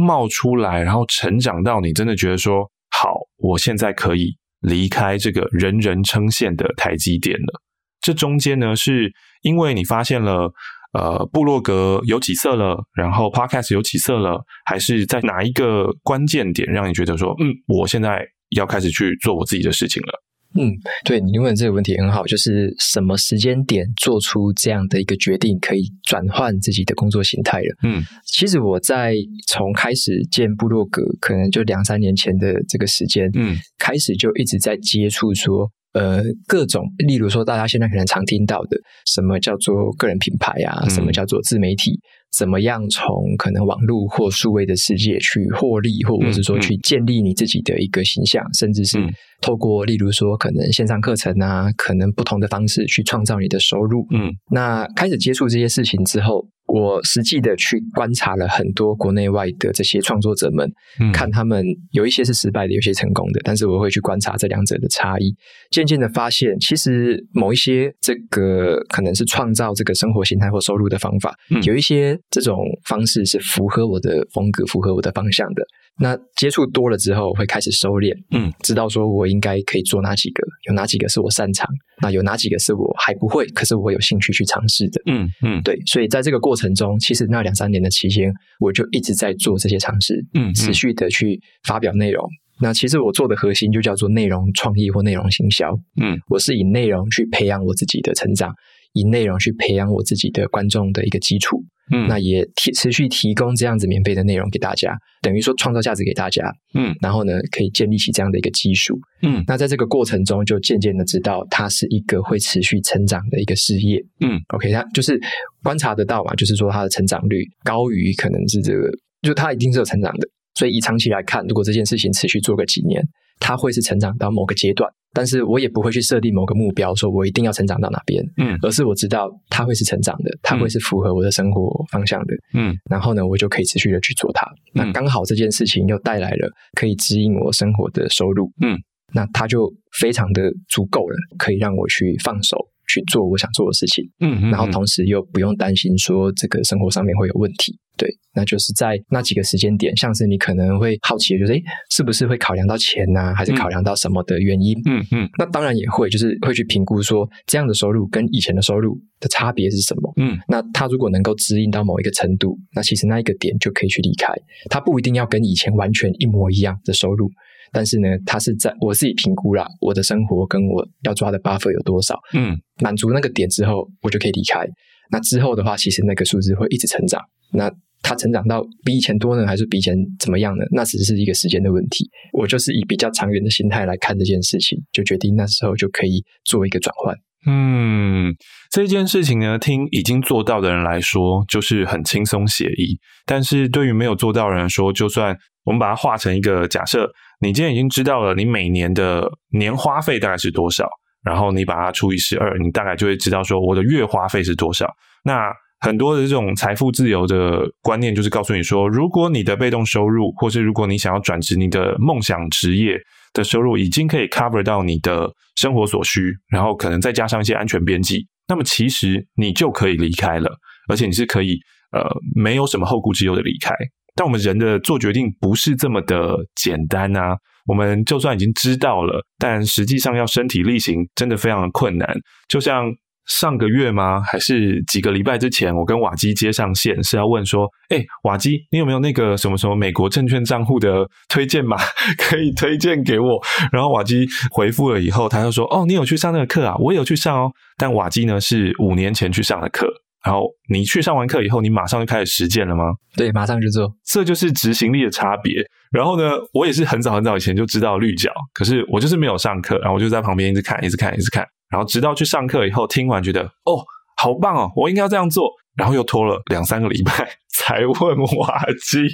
冒出来，然后成长到你真的觉得说好，我现在可以离开这个人人称羡的台积电了？这中间呢，是因为你发现了呃布洛格有起色了，然后 Podcast 有起色了，还是在哪一个关键点让你觉得说嗯，我现在。要开始去做我自己的事情了。嗯，对，你问的这个问题很好，就是什么时间点做出这样的一个决定，可以转换自己的工作形态了？嗯，其实我在从开始建部落格，可能就两三年前的这个时间，嗯，开始就一直在接触说，呃，各种，例如说大家现在可能常听到的，什么叫做个人品牌啊，嗯，什么叫做自媒体。怎么样从可能网络或数位的世界去获利，或者是说去建立你自己的一个形象，甚至是透过例如说可能线上课程啊，可能不同的方式去创造你的收入。嗯，那开始接触这些事情之后。我实际的去观察了很多国内外的这些创作者们，嗯、看他们有一些是失败的，有些成功的，但是我会去观察这两者的差异，渐渐的发现，其实某一些这个可能是创造这个生活形态或收入的方法，嗯、有一些这种方式是符合我的风格、符合我的方向的。那接触多了之后，会开始收敛，嗯，知道说我应该可以做哪几个，有哪几个是我擅长，那有哪几个是我还不会，可是我有兴趣去尝试的，嗯嗯，对，所以在这个过程中，其实那两三年的期间，我就一直在做这些尝试，嗯，持续的去发表内容。那其实我做的核心就叫做内容创意或内容行销，嗯，我是以内容去培养我自己的成长，以内容去培养我自己的观众的一个基础。嗯，那也提持续提供这样子免费的内容给大家，等于说创造价值给大家。嗯，然后呢，可以建立起这样的一个基础。嗯，那在这个过程中，就渐渐的知道它是一个会持续成长的一个事业。嗯，OK，它就是观察得到嘛，就是说它的成长率高于可能是这个，就它一定是有成长的。所以以长期来看，如果这件事情持续做个几年，它会是成长到某个阶段。但是我也不会去设定某个目标，说我一定要成长到哪边，嗯，而是我知道它会是成长的，它会是符合我的生活方向的，嗯，然后呢，我就可以持续的去做它。嗯，那刚好这件事情又带来了可以指引我生活的收入，嗯，那它就非常的足够了，可以让我去放手。去做我想做的事情，嗯，嗯，嗯，然后同时又不用担心说这个生活上面会有问题，对，那就是在那几个时间点，像是你可能会好奇，就是诶，是不是会考量到钱呐、啊，还是考量到什么的原因？嗯嗯，那当然也会，就是会去评估说这样的收入跟以前的收入的差别是什么？嗯，那他如果能够指引到某一个程度，那其实那一个点就可以去离开，他不一定要跟以前完全一模一样的收入。但是呢，他是在我自己评估啦，我的生活跟我要抓的 buffer 有多少，嗯，满足那个点之后，我就可以离开。那之后的话，其实那个数字会一直成长。那它成长到比以前多呢，还是比以前怎么样呢？那只是一个时间的问题。我就是以比较长远的心态来看这件事情，就决定那时候就可以做一个转换。嗯，这件事情呢，听已经做到的人来说，就是很轻松写意；但是对于没有做到的人来说，就算我们把它画成一个假设。你今天已经知道了，你每年的年花费大概是多少，然后你把它除以十二，你大概就会知道说我的月花费是多少。那很多的这种财富自由的观念，就是告诉你说，如果你的被动收入，或是如果你想要转职你的梦想职业的收入，已经可以 cover 到你的生活所需，然后可能再加上一些安全边际，那么其实你就可以离开了，而且你是可以呃没有什么后顾之忧的离开。但我们人的做决定不是这么的简单啊！我们就算已经知道了，但实际上要身体力行，真的非常的困难。就像上个月吗？还是几个礼拜之前，我跟瓦基接上线，是要问说：“诶，瓦基，你有没有那个什么什么美国证券账户的推荐码，可以推荐给我？”然后瓦基回复了以后，他就说：“哦，你有去上那个课啊？我有去上哦。但瓦基呢，是五年前去上的课。”然后你去上完课以后，你马上就开始实践了吗？对，马上就做，这就是执行力的差别。然后呢，我也是很早很早以前就知道绿角，可是我就是没有上课，然后我就在旁边一直看，一直看，一直看。然后直到去上课以后，听完觉得哦，好棒哦，我应该要这样做。然后又拖了两三个礼拜才问瓦基。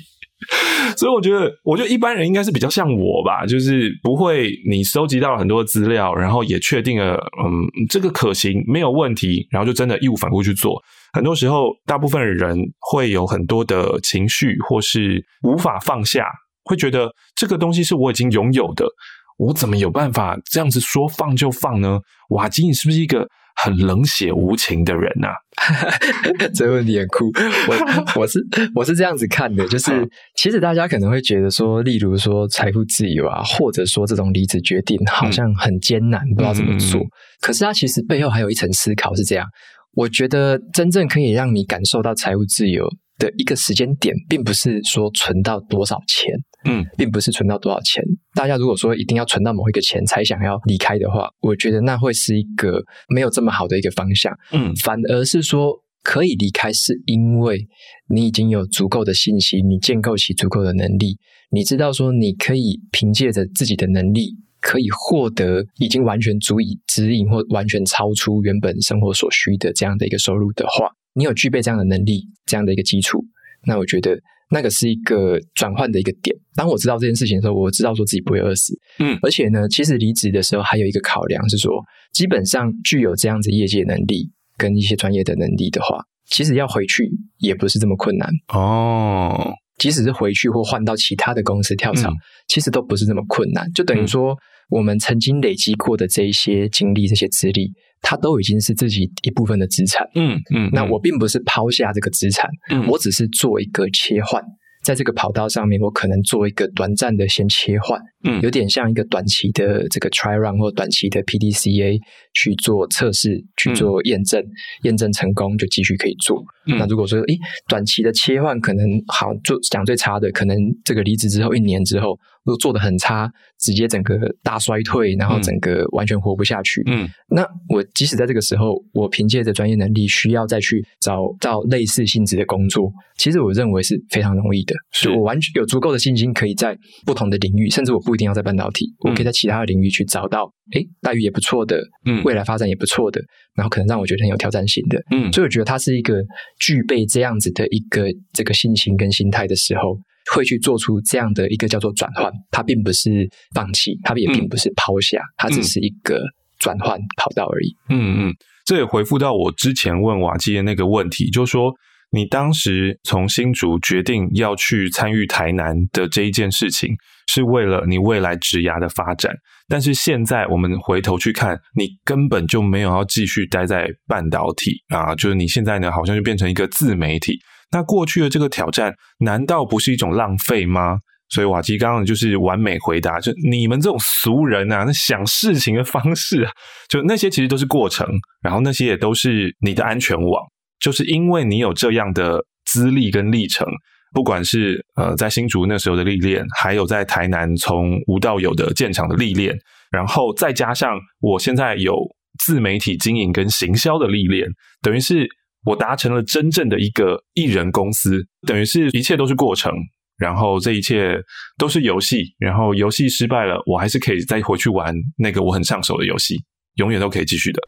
所以我觉得，我觉得一般人应该是比较像我吧，就是不会你收集到了很多资料，然后也确定了，嗯，这个可行没有问题，然后就真的义无反顾去做。很多时候，大部分的人会有很多的情绪，或是无法放下，会觉得这个东西是我已经拥有的，我怎么有办法这样子说放就放呢？瓦基，你是不是一个很冷血无情的人呐、啊？这个问题很酷。我我是我是这样子看的，就是其实大家可能会觉得说，例如说财富自由啊，或者说这种离职决定好像很艰难，嗯、不知道怎么做。可是它其实背后还有一层思考是这样。我觉得真正可以让你感受到财务自由的一个时间点，并不是说存到多少钱，嗯，并不是存到多少钱。大家如果说一定要存到某一个钱才想要离开的话，我觉得那会是一个没有这么好的一个方向，嗯，反而是说可以离开，是因为你已经有足够的信息，你建构起足够的能力，你知道说你可以凭借着自己的能力。可以获得已经完全足以指引或完全超出原本生活所需的这样的一个收入的话，你有具备这样的能力，这样的一个基础，那我觉得那个是一个转换的一个点。当我知道这件事情的时候，我知道说自己不会饿死。嗯，而且呢，其实离职的时候还有一个考量是说，基本上具有这样子业界能力跟一些专业的能力的话，其实要回去也不是这么困难哦。即使是回去或换到其他的公司跳槽，嗯、其实都不是这么困难。就等于说，我们曾经累积过的这一些经历、这些资历，它都已经是自己一部分的资产。嗯嗯。嗯，那我并不是抛下这个资产，嗯、我只是做一个切换。在这个跑道上面，我可能做一个短暂的先切换，嗯，有点像一个短期的这个 try run 或短期的 PDCA 去做测试，去做验证，嗯、验证成功就继续可以做。嗯、那如果说，诶，短期的切换可能好，做讲最差的，可能这个离职之后一年之后。如果做得很差，直接整个大衰退，然后整个完全活不下去。嗯，那我即使在这个时候，我凭借着专业能力，需要再去找到类似性质的工作，其实我认为是非常容易的。是我完全有足够的信心，可以在不同的领域，甚至我不一定要在半导体，嗯、我可以在其他的领域去找到，诶，待遇也不错的，嗯，未来发展也不错的，然后可能让我觉得很有挑战性的，嗯，所以我觉得它是一个具备这样子的一个这个信心跟心态的时候。会去做出这样的一个叫做转换，它并不是放弃，它也并不是抛下，嗯、它只是一个转换跑道而已。嗯嗯，这也回复到我之前问瓦基的那个问题，就是说你当时从新竹决定要去参与台南的这一件事情，是为了你未来职涯的发展，但是现在我们回头去看，你根本就没有要继续待在半导体啊，就是你现在呢，好像就变成一个自媒体。那过去的这个挑战，难道不是一种浪费吗？所以瓦基刚刚就是完美回答，就你们这种俗人啊，那想事情的方式，就那些其实都是过程，然后那些也都是你的安全网，就是因为你有这样的资历跟历程，不管是呃在新竹那时候的历练，还有在台南从无到有的建厂的历练，然后再加上我现在有自媒体经营跟行销的历练，等于是。我达成了真正的一个艺人公司，等于是一切都是过程，然后这一切都是游戏，然后游戏失败了，我还是可以再回去玩那个我很上手的游戏，永远都可以继续的。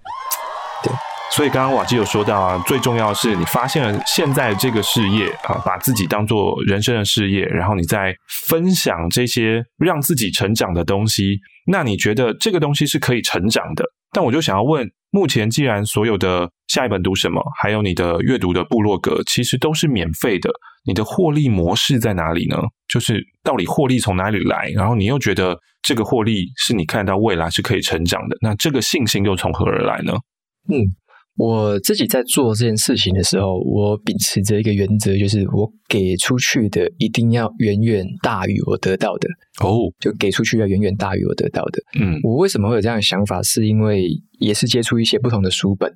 对，所以刚刚瓦基有说到啊，最重要的是你发现了现在这个事业啊，把自己当做人生的事业，然后你再分享这些让自己成长的东西，那你觉得这个东西是可以成长的？但我就想要问，目前既然所有的下一本读什么，还有你的阅读的部落格，其实都是免费的，你的获利模式在哪里呢？就是到底获利从哪里来？然后你又觉得这个获利是你看到未来是可以成长的，那这个信心又从何而来呢？嗯。我自己在做这件事情的时候，我秉持着一个原则，就是我给出去的一定要远远大于我得到的。哦，就给出去要远远大于我得到的。嗯，我为什么会有这样的想法？是因为也是接触一些不同的书本，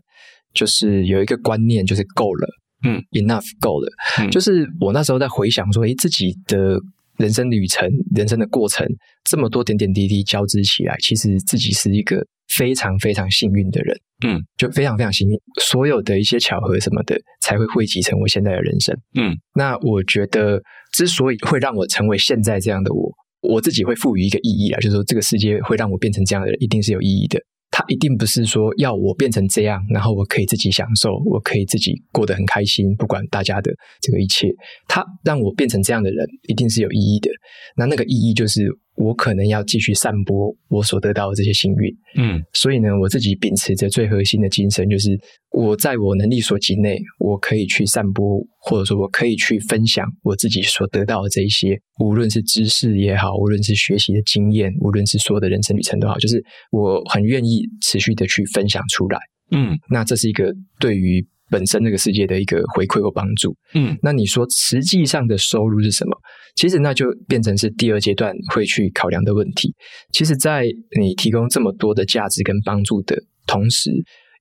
就是有一个观念，就是够了。嗯，enough 够了。嗯，就是我那时候在回想说，诶，自己的人生旅程、人生的过程，这么多点点滴滴交织起来，其实自己是一个非常非常幸运的人。嗯，就非常非常幸运，所有的一些巧合什么的，才会汇集成我现在的人生。嗯，那我觉得，之所以会让我成为现在这样的我，我自己会赋予一个意义啊，就是说这个世界会让我变成这样的人，一定是有意义的。他一定不是说要我变成这样，然后我可以自己享受，我可以自己过得很开心，不管大家的这个一切。他让我变成这样的人，一定是有意义的。那那个意义就是。我可能要继续散播我所得到的这些幸运，嗯，所以呢，我自己秉持着最核心的精神，就是我在我能力所及内，我可以去散播，或者说我可以去分享我自己所得到的这一些，无论是知识也好，无论是学习的经验，无论是所有的人生旅程都好，就是我很愿意持续的去分享出来，嗯，那这是一个对于。本身这个世界的一个回馈或帮助，嗯，那你说实际上的收入是什么？其实那就变成是第二阶段会去考量的问题。其实，在你提供这么多的价值跟帮助的同时，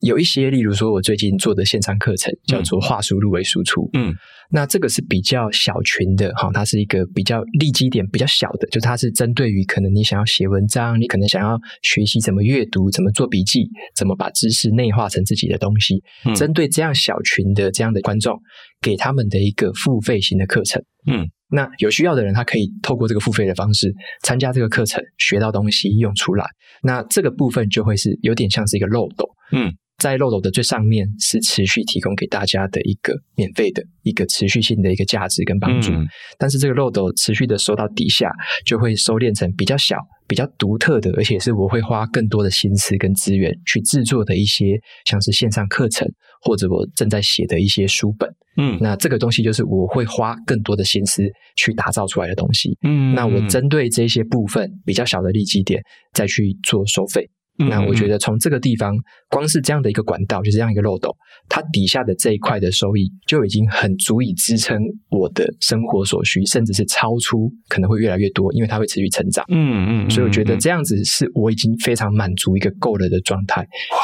有一些，例如说，我最近做的线上课程叫做“话术入为输出”，嗯，那这个是比较小群的哈，它是一个比较利基点比较小的，就它是针对于可能你想要写文章，你可能想要学习怎么阅读、怎么做笔记、怎么把知识内化成自己的东西，嗯，针对这样小群的这样的观众，给他们的一个付费型的课程，嗯，那有需要的人，他可以透过这个付费的方式参加这个课程，学到东西用出来，那这个部分就会是有点像是一个漏斗，嗯。在漏斗的最上面是持续提供给大家的一个免费的一个持续性的一个价值跟帮助，嗯，但是这个漏斗持续的收到底下，就会收敛成比较小、比较独特的，而且是我会花更多的心思跟资源去制作的一些，像是线上课程或者我正在写的一些书本。嗯，那这个东西就是我会花更多的心思去打造出来的东西。嗯，那我针对这些部分比较小的利基点再去做收费。那我觉得从这个地方，光是这样的一个管道，就是这样一个漏斗，它底下的这一块的收益就已经很足以支撑我的生活所需，甚至是超出，可能会越来越多，因为它会持续成长。嗯嗯，所以我觉得这样子是我已经非常满足一个够了的状态。哇，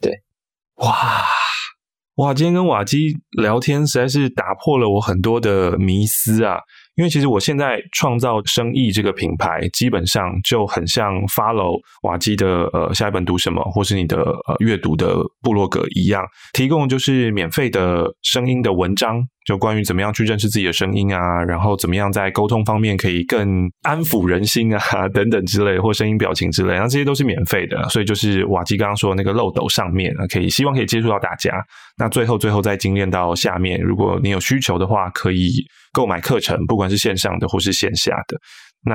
对，哇哇，今天跟瓦基聊天实在是打破了我很多的迷思啊。因为其实我现在创造生意这个品牌，基本上就很像 follow 瓦基的呃下一本读什么，或是你的呃阅读的部落格一样，提供就是免费的声音的文章，就关于怎么样去认识自己的声音啊，然后怎么样在沟通方面可以更安抚人心啊 等等之类，或声音表情之类，那这些都是免费的，所以就是瓦基刚刚说的那个漏斗上面，可以希望可以接触到大家。那最后最后再精炼到下面，如果你有需求的话，可以。购买课程，不管是线上的或是线下的。那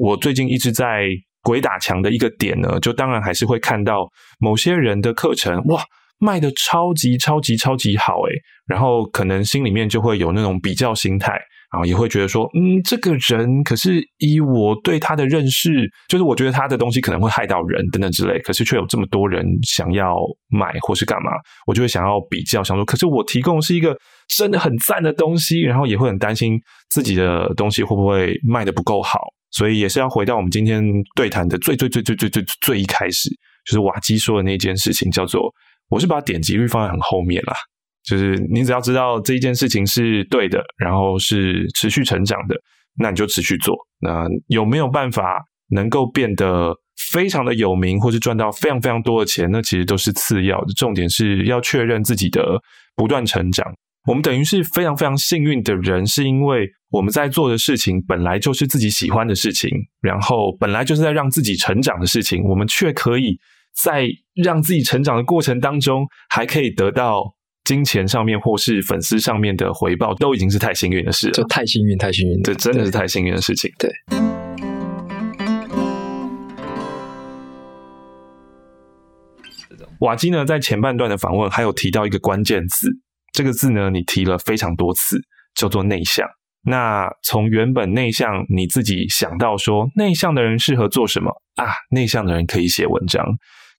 我最近一直在鬼打墙的一个点呢，就当然还是会看到某些人的课程，哇，卖得超级超级超级好诶，然后可能心里面就会有那种比较心态。然后也会觉得说，嗯，这个人可是以我对他的认识，就是我觉得他的东西可能会害到人等等之类，可是却有这么多人想要买或是干嘛，我就会想要比较，想说，可是我提供是一个真的很赞的东西，然后也会很担心自己的东西会不会卖得不够好，所以也是要回到我们今天对谈的最最最最最最最一开始，就是瓦基说的那件事情，叫做我是把点击率放在很后面啦。就是你只要知道这一件事情是对的，然后是持续成长的，那你就持续做。那有没有办法能够变得非常的有名，或是赚到非常非常多的钱？那其实都是次要的，重点是要确认自己的不断成长。我们等于是非常非常幸运的人，是因为我们在做的事情本来就是自己喜欢的事情，然后本来就是在让自己成长的事情，我们却可以在让自己成长的过程当中，还可以得到。金钱上面或是粉丝上面的回报，都已经是太幸运的事了。就太幸运，太幸运，这真的是太幸运的事情。对。瓦基呢，在前半段的访问还有提到一个关键字，这个字呢，你提了非常多次，叫做内向。那从原本内向，你自己想到说内向的人适合做什么啊？内向的人可以写文章。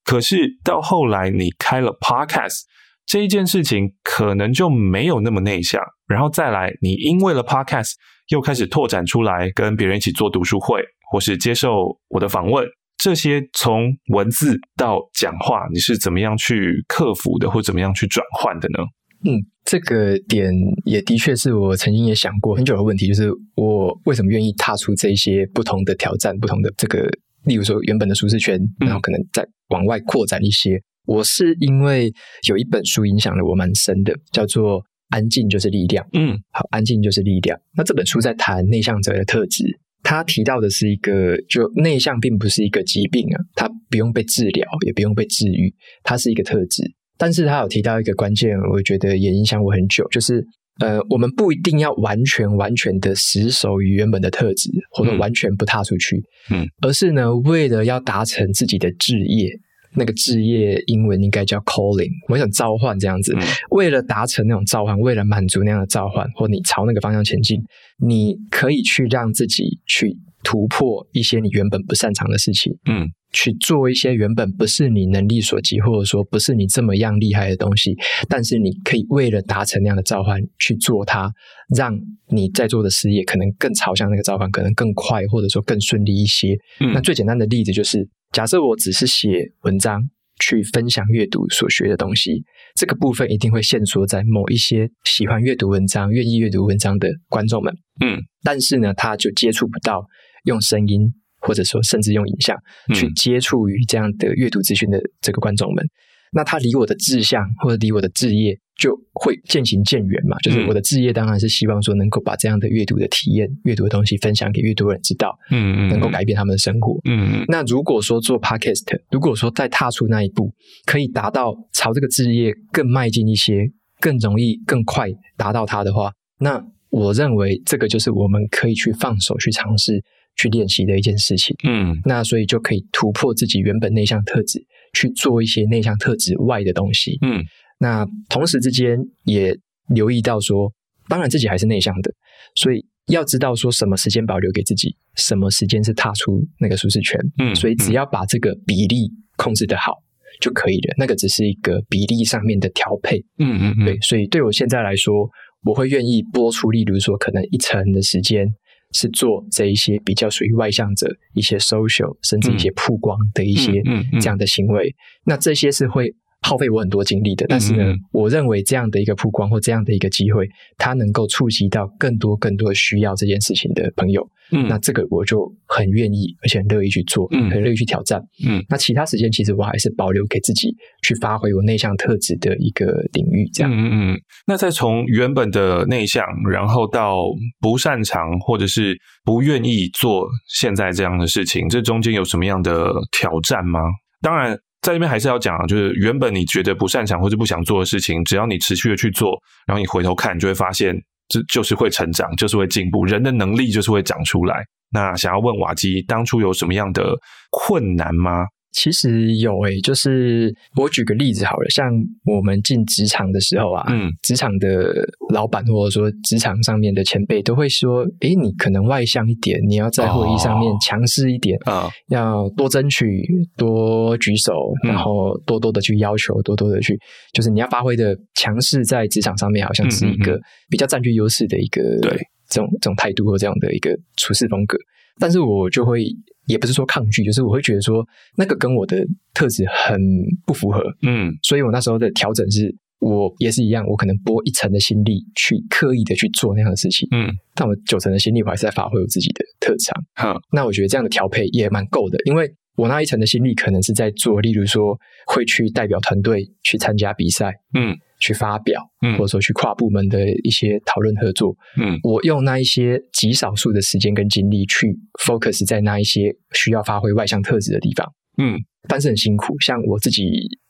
可是到后来，你开了 Podcast 这一件事情，可能就没有那么内向。然后再来，你因为了 Podcast 又开始拓展出来，跟别人一起做读书会，或是接受我的访问。这些从文字到讲话，你是怎么样去克服的，或怎么样去转换的呢？嗯，这个点也的确是我曾经也想过很久的问题，就是我为什么愿意踏出这些不同的挑战，不同的这个，例如说原本的舒适圈，然后可能再往外扩展一些。嗯、我是因为有一本书影响了我蛮深的，叫做《安静就是力量》。嗯，好，安静就是力量。那这本书在谈内向者的特质。他提到的是一个，就内向并不是一个疾病啊，它不用被治疗，也不用被治愈，它是一个特质。但是他有提到一个关键，我觉得也影响我很久，就是呃，我们不一定要完全完全的死守于原本的特质，或者完全不踏出去，嗯，而是呢，为了要达成自己的志业。那个志业英文应该叫 calling，我想召唤这样子。嗯、为了达成那种召唤，为了满足那样的召唤，或你朝那个方向前进，你可以去让自己去突破一些你原本不擅长的事情，嗯，去做一些原本不是你能力所及，或者说不是你这么样厉害的东西，但是你可以为了达成那样的召唤去做它，让你在做的事业可能更朝向那个召唤，可能更快，或者说更顺利一些。嗯、那最简单的例子就是。假设我只是写文章去分享阅读所学的东西，这个部分一定会限缩在某一些喜欢阅读文章、愿意阅读文章的观众们。嗯，但是呢，他就接触不到用声音，或者说甚至用影像去接触于这样的阅读资讯的这个观众们。那他离我的志向或者离我的志业就会渐行渐远嘛。就是我的志业当然是希望说能够把这样的阅读的体验、阅读的东西分享给越多人知道，嗯嗯，能够改变他们的生活，嗯嗯。那如果说做 Podcast，如果说再踏出那一步，可以达到朝这个志业更迈进一些，更容易、更快达到它的话，那我认为这个就是我们可以去放手去尝试、去练习的一件事情。嗯，那所以就可以突破自己原本内向特质。去做一些内向特质外的东西，嗯，那同时之间也留意到说，当然自己还是内向的，所以要知道说什么时间保留给自己，什么时间是踏出那个舒适圈，嗯，所以只要把这个比例控制得好就可以了，那个只是一个比例上面的调配，嗯嗯，对，所以对我现在来说，我会愿意拨出，例如说可能一成的时间。是做这一些比较属于外向者一些 social 甚至一些曝光的一些这样的行为，那这些是会耗费我很多精力的。但是呢，我认为这样的一个曝光或这样的一个机会，它能够触及到更多更多需要这件事情的朋友。嗯，那这个我就很愿意，而且很乐意去做，嗯，很乐意去挑战，嗯。那其他时间其实我还是保留给自己去发挥我内向特质的一个领域，这样。嗯嗯。那再从原本的内向，然后到不擅长或者是不愿意做现在这样的事情，这中间有什么样的挑战吗？当然，在这边还是要讲，就是原本你觉得不擅长或者不想做的事情，只要你持续的去做，然后你回头看，你就会发现。这就是会成长，就是会进步，人的能力就是会长出来。那想要问瓦基，当初有什么样的困难吗？其实有诶、欸，就是我举个例子好了，像我们进职场的时候啊，嗯，职场的老板或者说职场上面的前辈都会说，诶，你可能外向一点，你要在会议上面强势一点啊，哦、要多争取，多举手，然后多多的去要求，多多的去，就是你要发挥的强势，在职场上面好像是一个比较占据优势的一个对这种这种态度或这样的一个处事风格，但是我就会。也不是说抗拒，就是我会觉得说那个跟我的特质很不符合，嗯，所以我那时候的调整是，我也是一样，我可能拨一层的心力去刻意的去做那样的事情，嗯，但我九成的心力我还是在发挥我自己的特长，好、嗯，那我觉得这样的调配也蛮够的，因为我那一层的心力可能是在做，例如说会去代表团队去参加比赛，嗯。去发表，或者说去跨部门的一些讨论合作，嗯，我用那一些极少数的时间跟精力去 focus 在那一些需要发挥外向特质的地方，嗯，但是很辛苦。像我自己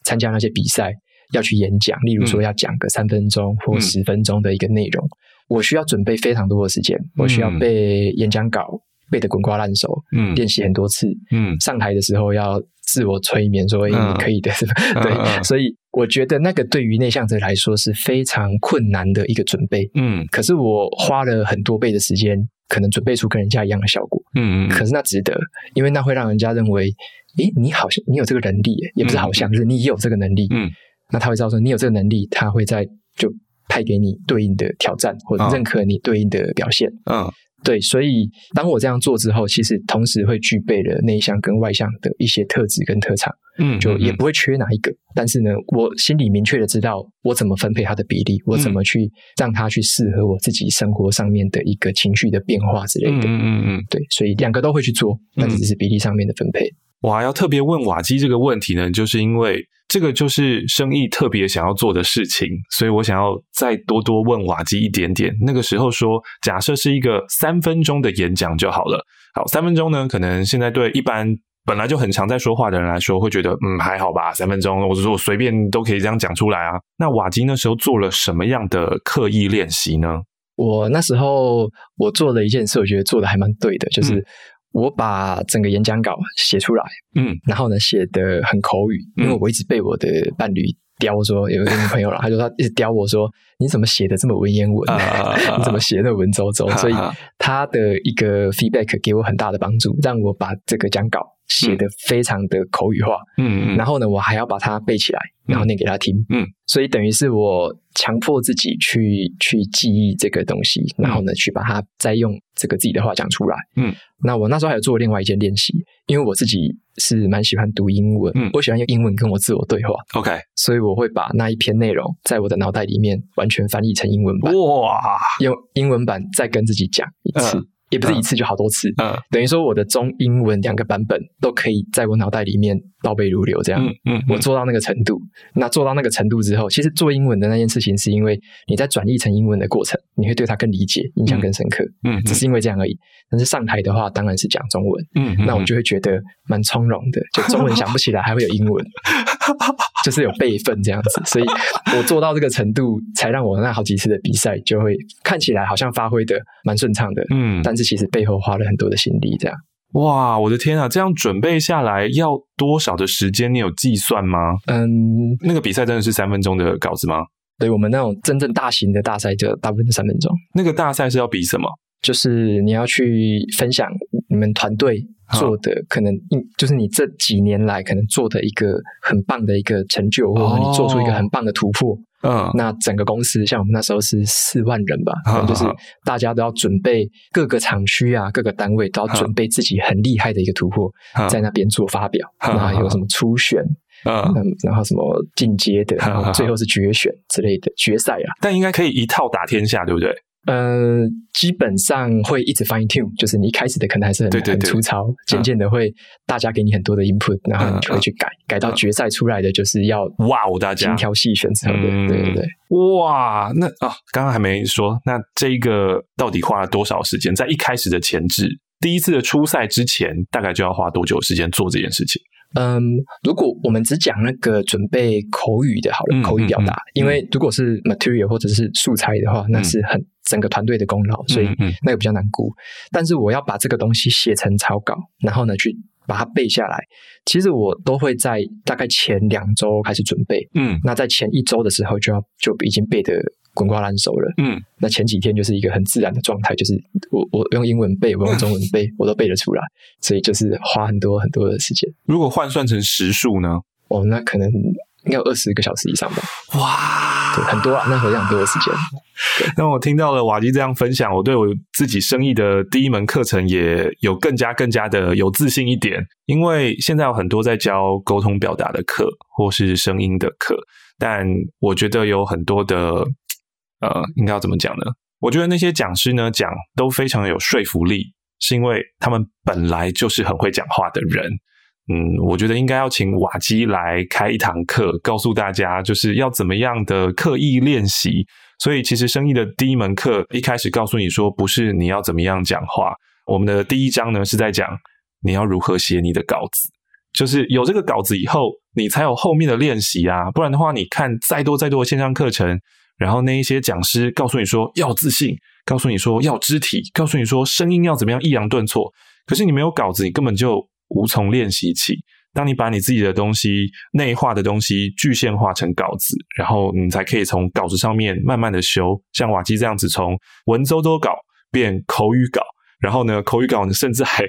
参加那些比赛，要去演讲，例如说要讲个三分钟或十分钟的一个内容，嗯，我需要准备非常多的时间，我需要背演讲稿。背得滚瓜烂熟，嗯，练习很多次，嗯，上台的时候要自我催眠说，说、嗯、你可以的？对，嗯、所以我觉得那个对于内向者来说是非常困难的一个准备，嗯，可是我花了很多倍的时间，可能准备出跟人家一样的效果，嗯嗯，可是那值得，因为那会让人家认为，诶，你好像你有这个能力，也不是好像，嗯、就是你有这个能力，嗯，那他会知道说你有这个能力，他会在就派给你对应的挑战，或者认可你对应的表现，嗯。对，所以当我这样做之后，其实同时会具备了内向跟外向的一些特质跟特长，嗯，就也不会缺哪一个。但是呢，我心里明确的知道我怎么分配它的比例，我怎么去让它去适合我自己生活上面的一个情绪的变化之类的。嗯嗯嗯，对，所以两个都会去做，但是只是比例上面的分配。我还要特别问瓦基这个问题呢，就是因为这个就是生意特别想要做的事情，所以我想要再多多问瓦基一点点。那个时候说，假设是一个三分钟的演讲就好了。好，三分钟呢，可能现在对一般本来就很常在说话的人来说，会觉得嗯还好吧，三分钟，或者说我随便都可以这样讲出来啊。那瓦基那时候做了什么样的刻意练习呢？我那时候我做了一件事，我觉得做的还蛮对的，就是。嗯我把整个演讲稿写出来，嗯，然后呢，写得很口语，因为我一直被我的伴侣刁说，有一个女朋友了，他就说他一直刁我说，你怎么写的这么文言文？你怎么写那么文绉绉？所以他的一个 feedback 给我很大的帮助，让我把这个讲稿写得非常的口语化，嗯嗯，然后呢，我还要把它背起来，然后念给他听，嗯，所以等于是我强迫自己去去记忆这个东西，然后呢，去把它再用这个自己的话讲出来，嗯，那我那时候还有做另外一件练习，因为我自己是蛮喜欢读英文，嗯，我喜欢用英文跟我自我对话，OK，所以我会把那一篇内容在我的脑袋里面完全翻译成英文版，哇，用英文版再跟自己讲一次。嗯也不是一次就好多次，嗯，等于说我的中英文两个版本都可以在我脑袋里面倒背如流，这样，嗯嗯，我做到那个程度，那做到那个程度之后，其实做英文的那件事情，是因为你在转译成英文的过程，你会对它更理解，印象更深刻，嗯，只是因为这样而已。但是上台的话，当然是讲中文，嗯，那我就会觉得蛮从容的，就中文想不起来，还会有英文，就是有备份这样子，所以我做到这个程度，才让我那好几次的比赛就会看起来好像发挥的蛮顺畅的，嗯，但是其实背后花了很多的心力，这样。哇，我的天啊！这样准备下来要多少的时间？你有计算吗？嗯，那个比赛真的是三分钟的稿子吗？对，我们那种真正大型的大赛就大部分是三分钟。那个大赛是要比什么？就是你要去分享你们团队做的，可能就是你这几年来可能做的一个很棒的一个成就，或者你做出一个很棒的突破。嗯，那整个公司像我们那时候是四万人吧，就是大家都要准备各个厂区啊，各个单位都要准备自己很厉害的一个突破，在那边做发表。那有什么初选，嗯，然后什么进阶的，然后最后是决选之类的决赛啊。但应该可以一套打天下，对不对？呃，基本上会一直 fine tune，就是你一开始的可能还是很很粗糙，渐渐的会大家给你很多的 input，然后你就会去改，改到决赛出来的就是要哇哦，大家。精挑细选之后的，对对对，哇，那啊，刚刚还没说，那这一个到底花了多少时间？在一开始的前置，第一次的初赛之前，大概就要花多久时间做这件事情？嗯，如果我们只讲那个准备口语的，好了，口语表达，因为如果是 material 或者是素材的话，那是很。整个团队的功劳，所以那个比较难估。但是我要把这个东西写成草稿，然后呢，去把它背下来。其实我都会在大概前两周开始准备。嗯，那在前一周的时候就要就已经背得滚瓜烂熟了。嗯，那前几天就是一个很自然的状态，就是我我用英文背，我用中文背，我都背得出来。所以就是花很多很多的时间。如果换算成时数呢？哦，那可能。应该有二十个小时以上吧？哇，对，很多啊，那非常多的时间。那我听到了瓦基这样分享，我对我自己生意的第一门课程也有更加更加的有自信一点。因为现在有很多在教沟通表达的课，或是声音的课，但我觉得有很多的，呃，应该要怎么讲呢？我觉得那些讲师呢，讲都非常有说服力，是因为他们本来就是很会讲话的人。嗯，我觉得应该要请瓦基来开一堂课，告诉大家就是要怎么样的刻意练习。所以，其实生意的第一门课一开始告诉你说，不是你要怎么样讲话。我们的第一章呢是在讲你要如何写你的稿子，就是有这个稿子以后，你才有后面的练习啊。不然的话，你看再多再多的线上课程，然后那一些讲师告诉你说要自信，告诉你说要肢体，告诉你说声音要怎么样抑扬顿挫。可是你没有稿子，你根本就无从练习起。当你把你自己的东西内化的东西具现化成稿子，然后你才可以从稿子上面慢慢的修，像瓦基这样子，从文绉绉稿变口语稿，然后呢，口语稿呢，甚至还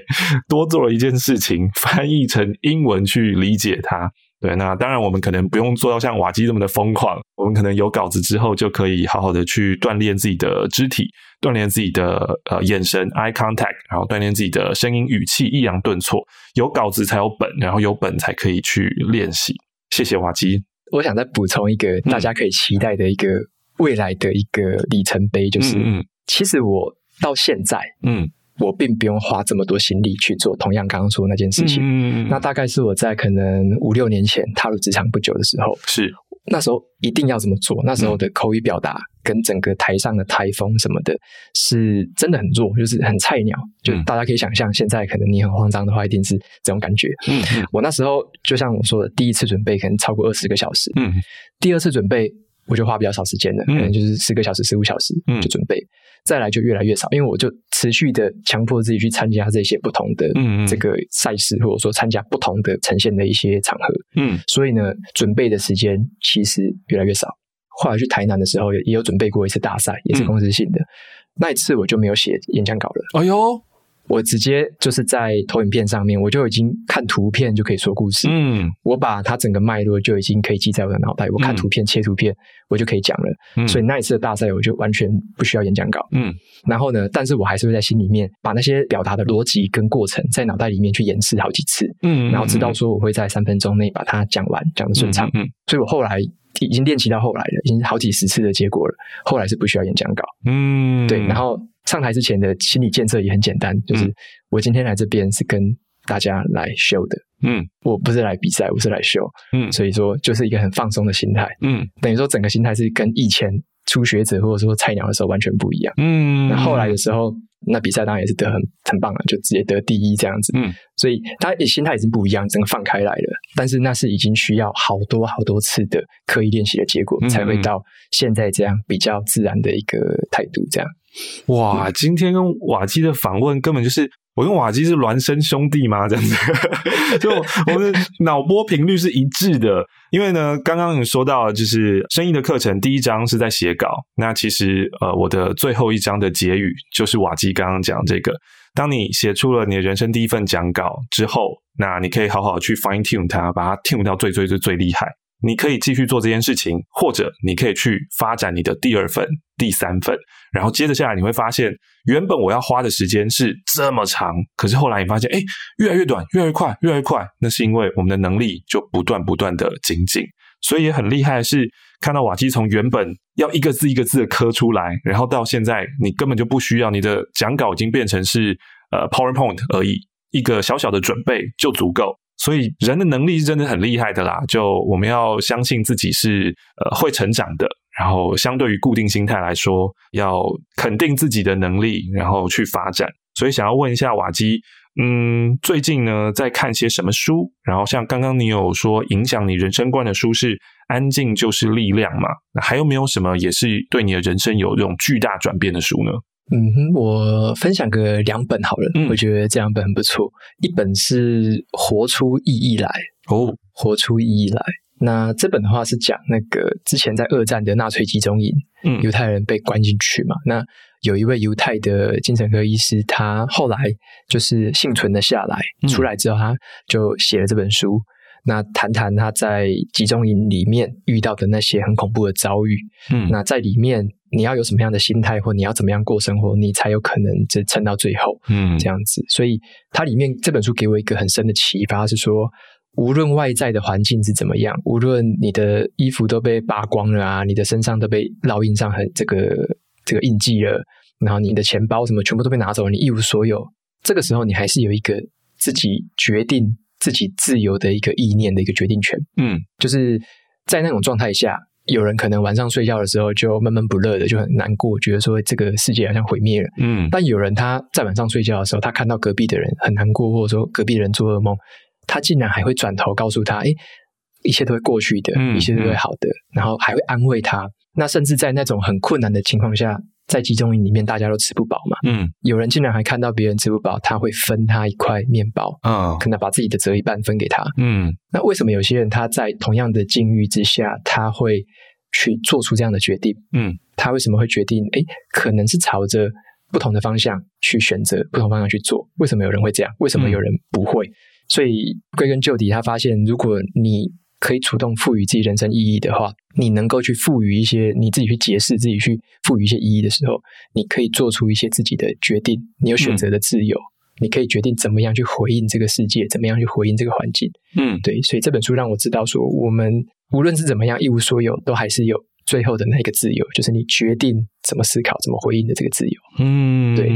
多做了一件事情，翻译成英文去理解它。对，那当然我们可能不用做到像瓦基这么的疯狂，我们可能有稿子之后就可以好好的去锻炼自己的肢体，锻炼自己的呃眼神 eye contact，然后锻炼自己的声音语气抑扬顿挫。有稿子才有本，然后有本才可以去练习。谢谢瓦基。我想再补充一个大家可以期待的一个未来的一个里程碑，就是嗯，其实我到现在嗯。我并不用花这么多心力去做同样刚刚说的那件事情。嗯，那大概是我在可能五六年前踏入职场不久的时候，是那时候一定要这么做。那时候的口语表达跟整个台上的台风什么的，是真的很弱，就是很菜鸟。就大家可以想象，现在可能你很慌张的话，一定是这种感觉。嗯，我那时候就像我说的，第一次准备可能超过二十个小时。嗯，第二次准备我就花比较少时间了，可能就是十个小时、十五小时就准备。再来就越来越少，因为我就持续的强迫自己去参加这些不同的这个赛事，嗯嗯或者说参加不同的呈现的一些场合。嗯，所以呢，准备的时间其实越来越少。后来去台南的时候，也也有准备过一次大赛，也是公司性的。嗯、那一次我就没有写演讲稿了。哎呦！我直接就是在投影片上面，我就已经看图片就可以说故事。嗯，我把它整个脉络就已经可以记在我的脑袋。我看图片、嗯、切图片，我就可以讲了。嗯，所以那一次的大赛，我就完全不需要演讲稿。嗯，然后呢，但是我还是会在心里面把那些表达的逻辑跟过程，在脑袋里面去演示好几次。嗯，然后直到说我会在三分钟内把它讲完，讲的顺畅。嗯，所以我后来已经练习到后来了，已经好几十次的结果了。后来是不需要演讲稿。嗯，对，然后。上台之前的心理建设也很简单，就是我今天来这边是跟大家来 show 的，嗯，我不是来比赛，我是来 show，嗯，所以说就是一个很放松的心态，嗯，等于说整个心态是跟以前初学者或者说菜鸟的时候完全不一样，嗯，那后来的时候，那比赛当然也是得很很棒了，就直接得第一这样子，嗯，所以他心态已经不一样，整个放开来了，但是那是已经需要好多好多次的刻意练习的结果，才会到现在这样比较自然的一个态度这样。哇，今天跟瓦基的访问根本就是我跟瓦基是孪生兄弟吗？这样子，就我们脑波频率是一致的。因为呢，刚刚你说到，就是生意的课程第一章是在写稿，那其实呃，我的最后一章的结语就是瓦基刚刚讲这个。当你写出了你的人生第一份讲稿之后，那你可以好好去 fine tune 它，把它 tune 到最最最最厉害。你可以继续做这件事情，或者你可以去发展你的第二份、第三份，然后接着下来你会发现，原本我要花的时间是这么长，可是后来你发现，哎，越来越短，越来越快，越来越快。那是因为我们的能力就不断不断的精进，所以也很厉害的是，看到瓦基从原本要一个字一个字的刻出来，然后到现在你根本就不需要，你的讲稿已经变成是呃 PowerPoint 而已，一个小小的准备就足够。所以人的能力是真的很厉害的啦，就我们要相信自己是呃会成长的，然后相对于固定心态来说，要肯定自己的能力，然后去发展。所以想要问一下瓦基，嗯，最近呢在看些什么书？然后像刚刚你有说影响你人生观的书是《安静就是力量》嘛？那还有没有什么也是对你的人生有这种巨大转变的书呢？嗯哼，我分享个两本好了，嗯、我觉得这两本很不错。一本是《活出意义来》哦，《活出意义来》。那这本的话是讲那个之前在二战的纳粹集中营，嗯，犹太人被关进去嘛。那有一位犹太的精神科医师，他后来就是幸存了下来，嗯、出来之后他就写了这本书。那谈谈他在集中营里面遇到的那些很恐怖的遭遇。嗯，那在里面你要有什么样的心态，或你要怎么样过生活，你才有可能这撑到最后。嗯，这样子。所以它里面这本书给我一个很深的启发，是说无论外在的环境是怎么样，无论你的衣服都被扒光了啊，你的身上都被烙印上很这个这个印记了，然后你的钱包什么全部都被拿走了，你一无所有。这个时候你还是有一个自己决定。自己自由的一个意念的一个决定权，嗯，就是在那种状态下，有人可能晚上睡觉的时候就闷闷不乐的，就很难过，觉得说这个世界好像毁灭了，嗯。但有人他在晚上睡觉的时候，他看到隔壁的人很难过，或者说隔壁的人做噩梦，他竟然还会转头告诉他，诶，一切都会过去的，嗯，一切都会好的，然后还会安慰他。那甚至在那种很困难的情况下，在集中营里面，大家都吃不饱嘛。嗯，有人竟然还看到别人吃不饱，他会分他一块面包，嗯，可能把自己的折一半分给他。嗯，那为什么有些人他在同样的境遇之下，他会去做出这样的决定？嗯，他为什么会决定？诶，可能是朝着不同的方向去选择，不同方向去做。为什么有人会这样？为什么有人不会？嗯，所以归根究底，他发现，如果你可以主动赋予自己人生意义的话，你能够去赋予一些你自己去解释自己去赋予一些意义的时候，你可以做出一些自己的决定。你有选择的自由，嗯、你可以决定怎么样去回应这个世界，怎么样去回应这个环境。嗯，对。所以这本书让我知道说，我们无论是怎么样一无所有，都还是有最后的那个自由，就是你决定怎么思考、怎么回应的这个自由。嗯，对。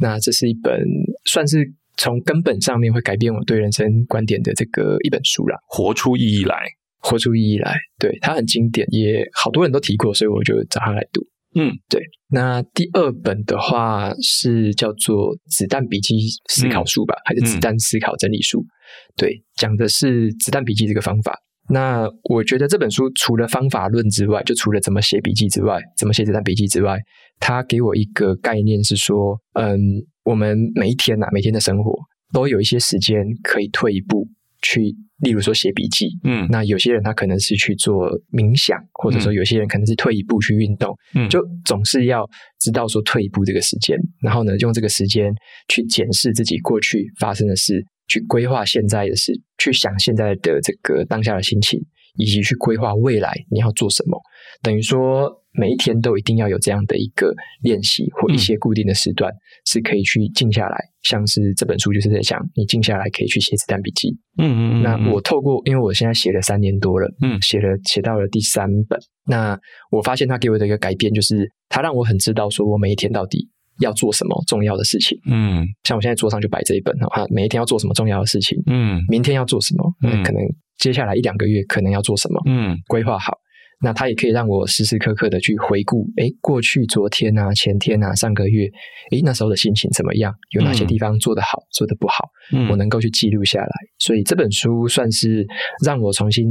那这是一本算是。从根本上面会改变我对人生观点的这个一本书啦，活出意义来，活出意义来，对，它很经典，也好多人都提过，所以我就找他来读。嗯，对。那第二本的话是叫做《子弹笔记思考术》吧，嗯、还是《子弹思考整理术》？嗯、对，讲的是子弹笔记这个方法。那我觉得这本书除了方法论之外，就除了怎么写笔记之外，怎么写子弹笔记之外，它给我一个概念是说，嗯。我们每一天呐、啊，每天的生活都有一些时间可以退一步去，例如说写笔记。嗯，那有些人他可能是去做冥想，或者说有些人可能是退一步去运动。嗯，就总是要知道说退一步这个时间，然后呢，用这个时间去检视自己过去发生的事，去规划现在的事，去想现在的这个当下的心情，以及去规划未来你要做什么。等于说。每一天都一定要有这样的一个练习或一些固定的时段，是可以去静下来。嗯、像是这本书就是在讲，你静下来可以去写子弹笔记。嗯嗯，嗯，嗯。那我透过，因为我现在写了三年多了，嗯，写了写到了第三本。那我发现他给我的一个改变，就是他让我很知道说我每一天到底要做什么重要的事情。嗯，像我现在桌上就摆这一本哈，每一天要做什么重要的事情。嗯，明天要做什么？嗯，可能接下来一两个月可能要做什么？嗯，规划好。那它也可以让我时时刻刻的去回顾，诶，过去、昨天啊、前天啊、上个月，诶，那时候的心情怎么样？有哪些地方做得好、做得不好？嗯，我能够去记录下来。所以这本书算是让我重新。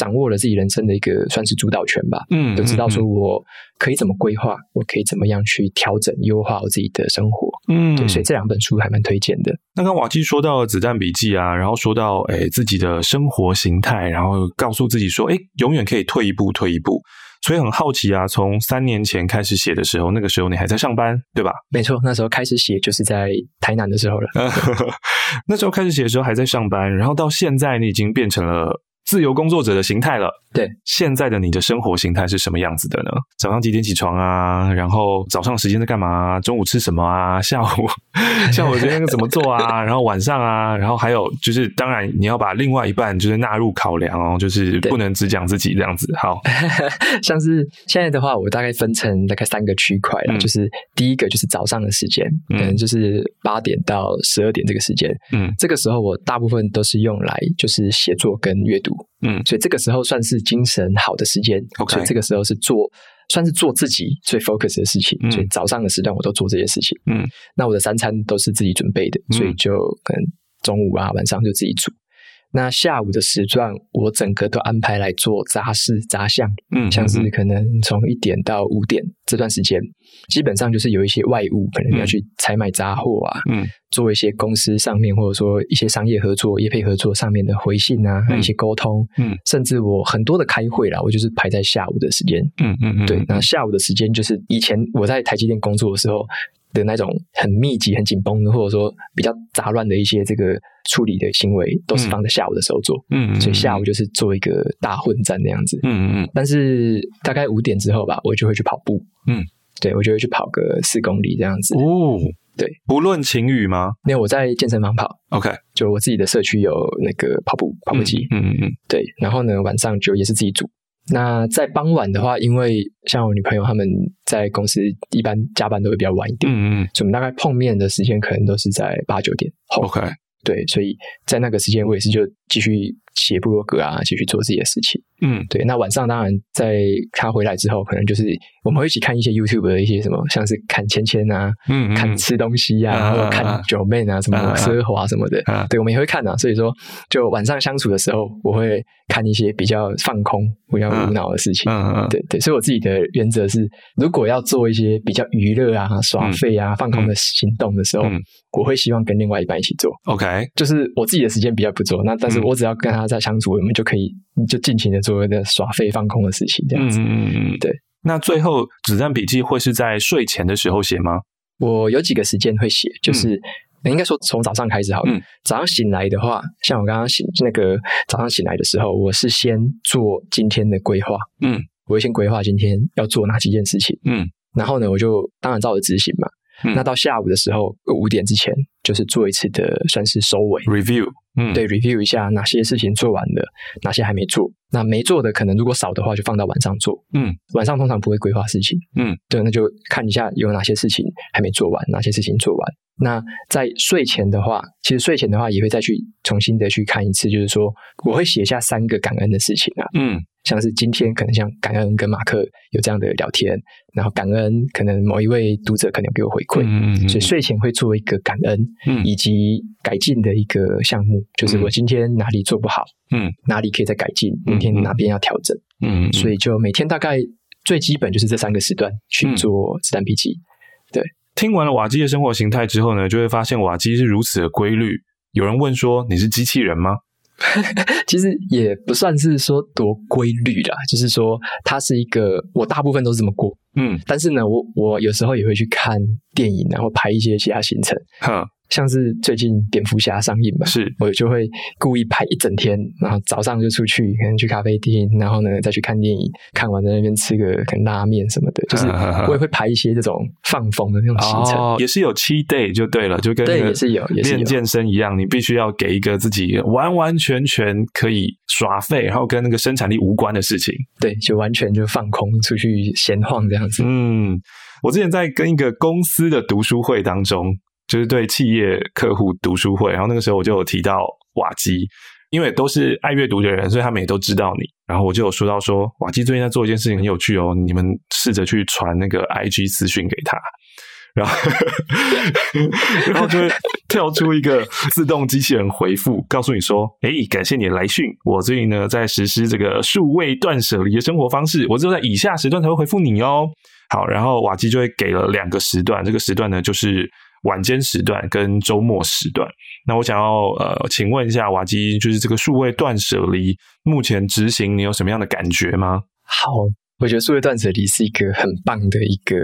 掌握了自己人生的一个算是主导权吧，嗯，就知道说我可以怎么规划，嗯、我可以怎么样去调整优化我自己的生活，嗯，对，所以这两本书还蛮推荐的。那刚瓦基说到子弹笔记啊，然后说到诶自己的生活形态，然后告诉自己说，诶永远可以退一步，退一步。所以很好奇啊，从三年前开始写的时候，那个时候你还在上班，对吧？没错，那时候开始写就是在台南的时候了。那时候开始写的时候还在上班，然后到现在你已经变成了。自由工作者的形态了。对，现在的你的生活形态是什么样子的呢？早上几点起床啊？然后早上时间在干嘛啊？中午吃什么啊？下午 下午今天怎么做啊？然后晚上啊？然后还有就是，当然你要把另外一半就是纳入考量哦，就是不能只讲自己这样子。好，像是现在的话，我大概分成大概三个区块了，嗯、就是第一个就是早上的时间，可能就是八点到十二点这个时间，嗯，这个时候我大部分都是用来就是写作跟阅读。嗯，所以这个时候算是精神好的时间。OK，所以这个时候是做，算是做自己最 focus 的事情。嗯，所以早上的时段我都做这些事情。嗯，那我的三餐都是自己准备的，所以就可能中午啊、晚上就自己煮。那下午的时段，我整个都安排来做杂事杂项，嗯，像是可能从一点到五点这段时间，基本上就是有一些外务，可能要去采买杂货啊，嗯，做一些公司上面或者说一些商业合作、业配合作上面的回信啊，一些沟通，嗯，甚至我很多的开会啦，我就是排在下午的时间，嗯嗯嗯，对，那下午的时间就是以前我在台积电工作的时候。的那种很密集、很紧绷的，或者说比较杂乱的一些这个处理的行为，都是放在下午的时候做。嗯，所以下午就是做一个大混战那样子。嗯嗯嗯。但是大概五点之后吧，我就会去跑步。嗯，对，我就会去跑个四公里这样子。哦，对，不论晴雨吗？没有，我在健身房跑。OK，就我自己的社区有那个跑步跑步机。嗯嗯嗯。对，然后呢，晚上就也是自己煮。那在傍晚的话，因为像我女朋友他们在公司一般加班都会比较晚一点，嗯嗯，所以我们大概碰面的时间可能都是在八九点后。OK，对，所以在那个时间我也是就继续写部落格啊，继续做自己的事情。嗯，对。那晚上当然在他回来之后，可能就是我们会一起看一些 YouTube 的一些什么，像是看芊芊啊，嗯，嗯，看吃东西啊，或者看 Joeman 啊，什么奢华什么的，啊，对，我们也会看啊。所以说，就晚上相处的时候，我会看一些比较放空、比较无脑的事情。嗯嗯，对对，所以我自己的原则是，如果要做一些比较娱乐啊、耍废啊、放空的行动的时候，我会希望跟另外一半一起做。OK，就是我自己的时间比较不做，那但是我只要跟他在相处，我们就可以就尽情的做那耍废、放空的事情，这样子。嗯嗯嗯，对。那最后子弹笔记会是在睡前的时候写吗？我有几个时间会写，就是、嗯、应该说从早上开始好了。嗯、早上醒来的话，像我刚刚醒那个早上醒来的时候，我是先做今天的规划。嗯，我会先规划今天要做哪几件事情。嗯，然后呢，我就当然照着执行嘛。嗯、那到下午的时候五点之前，就是做一次的算是收尾 review。嗯，对，review 一下哪些事情做完了，哪些还没做。那没做的可能如果少的话，就放到晚上做。嗯，晚上通常不会规划事情。嗯，对，那就看一下有哪些事情还没做完，哪些事情做完。那在睡前的话，其实睡前的话也会再去重新的去看一次，就是说我会写下三个感恩的事情啊。嗯。像是今天可能像感恩跟马克有这样的聊天，然后感恩可能某一位读者可能有给我回馈，嗯嗯嗯，所以睡前会做一个感恩，嗯，以及改进的一个项目，就是我今天哪里做不好，嗯，哪里可以再改进，明天哪边要调整，嗯，所以就每天大概最基本就是这三个时段去做子弹笔记。对，听完了瓦基的生活形态之后呢，就会发现瓦基是如此的规律。有人问说：“你是机器人吗？” 其实也不算是说多规律啦，就是说它是一个，我大部分都是这么过，嗯，但是呢，我我有时候也会去看电影，然后排一些其他行程，哈。像是最近蝙蝠侠上映嘛，是我就会故意排一整天，然后早上就出去，可能去咖啡厅，然后呢再去看电影，看完在那边吃个可能拉面什么的，就是我也会排一些这种放风的那种行程，哦，也是有 cheat day 就对了，就跟对也是有练健身一样，你必须要给一个自己完完全全可以耍废，然后跟那个生产力无关的事情，对，就完全就放空出去闲晃这样子。嗯，我之前在跟一个公司的读书会当中。就是对企业客户读书会，然后那个时候我就有提到瓦基，因为都是爱阅读的人，所以他们也都知道你。然后我就有说到说，瓦基最近在做一件事情很有趣哦，你们试着去传那个 IG 私讯给他，然后然后就会跳出一个自动机器人回复，告诉你说：“诶，感谢你的来讯，我最近呢在实施这个数位断舍离的生活方式，我只有在以下时段才会回复你哦。”好，然后瓦基就会给了两个时段，这个时段呢就是。晚间时段跟周末时段，那我想要呃，请问一下瓦基，就是这个数位断舍离目前执行，你有什么样的感觉吗？好，我觉得数位断舍离是一个很棒的一个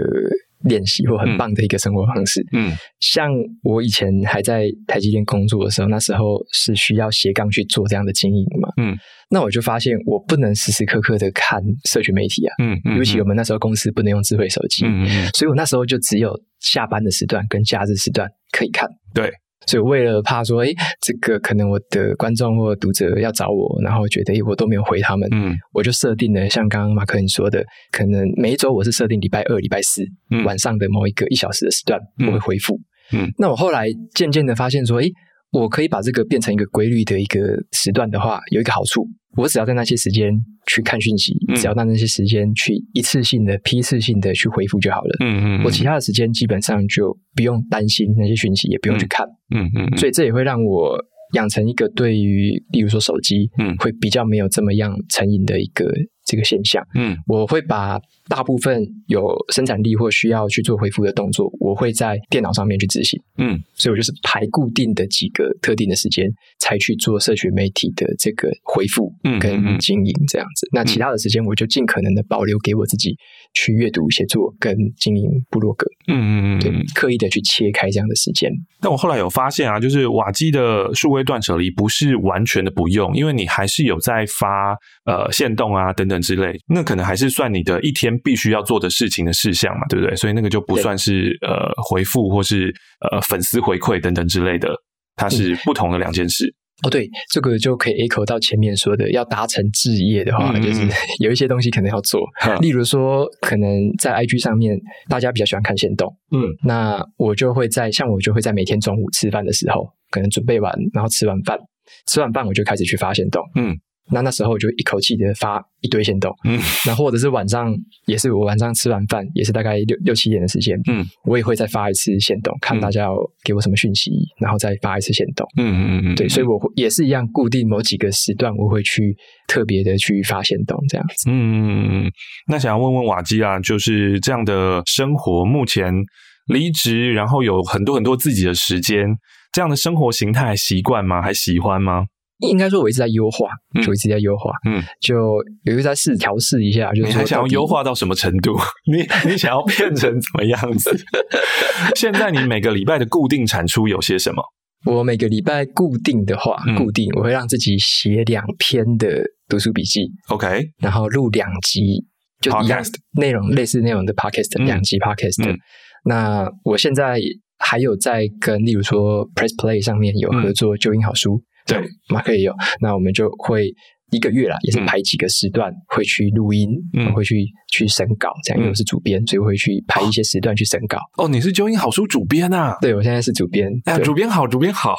练习，或很棒的一个生活方式。嗯，像我以前还在台积电工作的时候，那时候是需要斜杠去做这样的经营嘛。嗯。那我就发现，我不能时时刻刻的看社群媒体啊，嗯，嗯，尤其我们那时候公司不能用智慧手机，嗯，嗯，所以我那时候就只有下班的时段跟假日时段可以看。对，所以为了怕说，哎，这个可能我的观众或读者要找我，然后觉得哎，我都没有回他们，嗯，我就设定了像刚刚马克你说的，可能每一周我是设定礼拜二、礼拜四晚上的某一个一小时的时段我会回复，嗯，那我后来渐渐的发现说，哎。我可以把这个变成一个规律的一个时段的话，有一个好处，我只要在那些时间去看讯息，嗯、只要在那些时间去一次性的、批次性的去回复就好了。嗯嗯，嗯。我其他的时间基本上就不用担心那些讯息，也不用去看。嗯嗯，嗯嗯。所以这也会让我养成一个对于，例如说手机，嗯，会比较没有这么样成瘾的一个这个现象。嗯，我会把。大部分有生产力或需要去做回复的动作，我会在电脑上面去执行。嗯，所以我就是排固定的几个特定的时间，才去做社群媒体的这个回复跟经营这样子。嗯嗯嗯、那其他的时间，我就尽可能的保留给我自己去阅读、写作跟经营部落格。嗯嗯嗯，对，刻意的去切开这样的时间。但我后来有发现啊，就是瓦基的数位断舍离不是完全的不用，因为你还是有在发呃线动啊等等之类，那可能还是算你的一天。必须要做的事情的事项嘛，对不对？所以那个就不算是呃回复或是呃粉丝回馈等等之类的，它是不同的两件事。嗯、哦，对，这个就可以 echo 到前面说的，要达成置业的话，嗯、就是 有一些东西可能要做。嗯、例如说，可能在 IG 上面，大家比较喜欢看线动，嗯，那我就会在像我就会在每天中午吃饭的时候，可能准备完，然后吃完饭，吃完饭我就开始去发现动，嗯。那那时候我就一口气的发一堆限动，嗯，那或者是晚上也是我晚上吃完饭也是大概六六七点的时间，嗯，我也会再发一次限动，看大家要给我什么讯息，然后再发一次限动，嗯嗯嗯嗯，对，所以我会也是一样固定某几个时段我会去特别的去发限动这样子，嗯嗯嗯，那想要问问瓦基啊，就是这样的生活，目前离职然后有很多很多自己的时间，这样的生活形态习惯吗？还喜欢吗？应该说，我一直在优化，就一直在优化，嗯，就有一直在试调试一下，就是你还想要优化到什么程度？你你想要变成怎么样子？现在你每个礼拜的固定产出有些什么？我每个礼拜固定的话，嗯、固定我会让自己写两篇的读书笔记，OK，然后录两集，就一样内容类似内容的 Podcast，两、嗯、集 Podcast、嗯。那我现在还有在跟，例如说 Press Play 上面有合作，就音好书。对，马克也有，那我们就会一个月啦，也是排几个时段会去录音，嗯，会去去审稿，这样，因为我是主编，所以我会去排一些时段去审稿。哦，你是九音好书主编啊？对，我现在是主编。啊，主编好，主编好。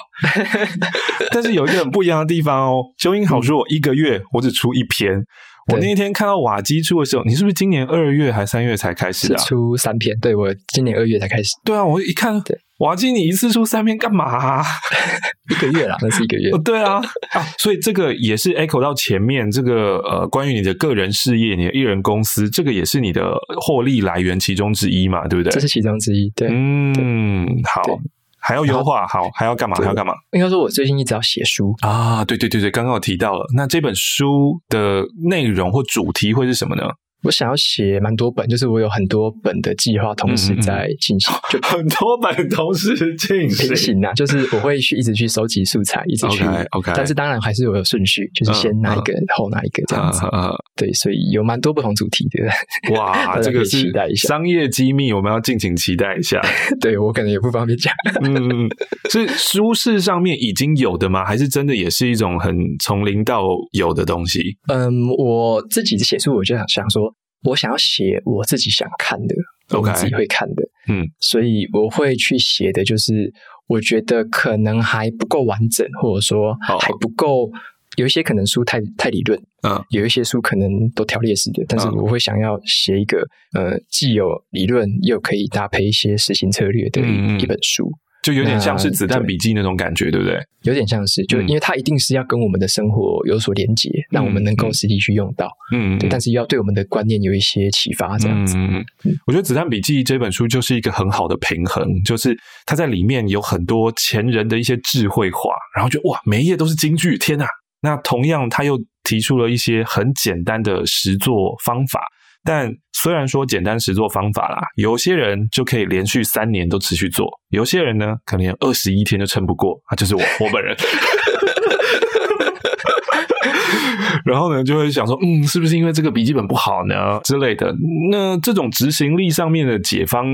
但是有一个很不一样的地方哦，九音好书我一个月我只出一篇。我那一天看到瓦基出的时候，你是不是今年二月还三月才开始啊？出三篇，对，我今年二月才开始。对啊，我一看，对，瓦基你一次出三篇干嘛啊？一个月啦，那是一个月。对啊，啊，所以这个也是 echo 到前面这个呃，关于你的个人事业，你的艺人公司，这个也是你的获利来源其中之一嘛，对不对？这是其中之一，对。嗯，好。还要优化，好，还要干嘛？还要干嘛？应该说，我最近一直要写书啊！对对对对，刚刚我提到了，那这本书的内容或主题会是什么呢？我想要写蛮多本，就是我有很多本的计划同时在进行，就 很多本同时进行，平行啊，就是我会去一直去收集素材，一直去。OK，但是当然还是有有顺序，就是先哪一个，后哪一个这样子。对，所以有蛮多不同主题的。哇，这个是期待一下商业机密，我们要敬请期待一下。对，我可能也不方便讲。嗯，是书市上面已经有的吗？还是真的也是一种很从零到有的东西？嗯，我自己写书，我就想想说。我想要写我自己想看的.我自己会看的，嗯，所以我会去写的，就是我觉得可能还不够完整，或者说还不够，有一些可能书太太理论，嗯，有一些书可能都条列式的，但是我会想要写一个，呃，既有理论又可以搭配一些实行策略的一一本书。就有点像是子弹笔记那种感觉，对不对？有点像是，就因为它一定是要跟我们的生活有所连接，嗯、让我们能够实际去用到。嗯，对，但是要对我们的观念有一些启发，这样子。嗯，我觉得《子弹笔记》这本书就是一个很好的平衡，就是它在里面有很多前人的一些智慧化，然后就哇，每一页都是金句，天哪！那同样，他又提出了一些很简单的实作方法。但虽然说简单实做方法啦，有些人就可以连续三年都持续做，有些人呢可能连二十一天就撑不过啊，就是我 我本人。然后呢就会想说，嗯，是不是因为这个笔记本不好呢之类的？那这种执行力上面的解方，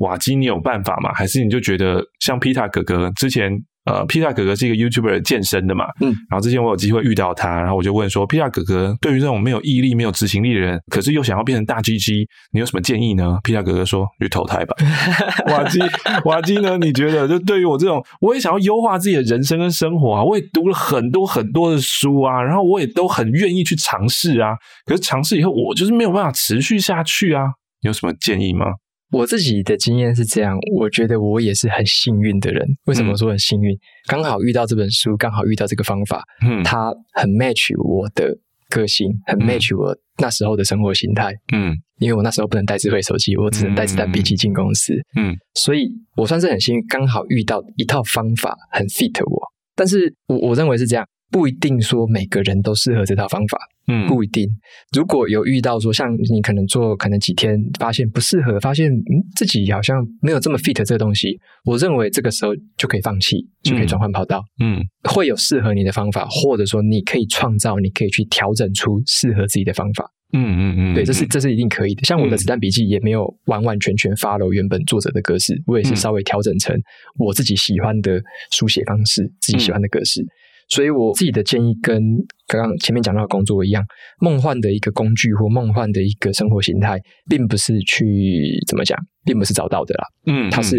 瓦基你有办法吗？还是你就觉得像皮塔哥哥之前？呃，皮塔哥哥是一个 YouTuber 健身的嘛，嗯，然后之前我有机会遇到他，然后我就问说，皮塔哥哥对于这种没有毅力、没有执行力的人，可是又想要变成大 GG，你有什么建议呢？皮塔哥哥说，去投胎吧。瓦基，瓦基呢？你觉得就对于我这种，我也想要优化自己的人生跟生活啊，我也读了很多很多的书啊，然后我也都很愿意去尝试啊，可是尝试以后，我就是没有办法持续下去啊，你有什么建议吗？我自己的经验是这样，我觉得我也是很幸运的人。为什么说很幸运？嗯、刚好遇到这本书，刚好遇到这个方法，嗯，它很 match 我的个性，很 match 我那时候的生活形态，嗯，因为我那时候不能带智慧手机，我只能带子弹笔记进公司，嗯，所以我算是很幸运，刚好遇到一套方法很 fit 我。但是我我认为是这样。不一定说每个人都适合这套方法，嗯，不一定。如果有遇到说像你可能做可能几天发现不适合，发现嗯自己好像没有这么 fit 这个东西，我认为这个时候就可以放弃，就可以转换跑道，嗯，会有适合你的方法，或者说你可以创造，你可以去调整出适合自己的方法，嗯嗯嗯，对，这是这是一定可以的。像我的子弹笔记也没有完完全全 follow 原本作者的格式，我也是稍微调整成我自己喜欢的书写方式，自己喜欢的格式。所以我自己的建议跟刚刚前面讲到的工作一样，梦幻的一个工具或梦幻的一个生活形态，并不是去怎么讲，并不是找到的啦。嗯，它是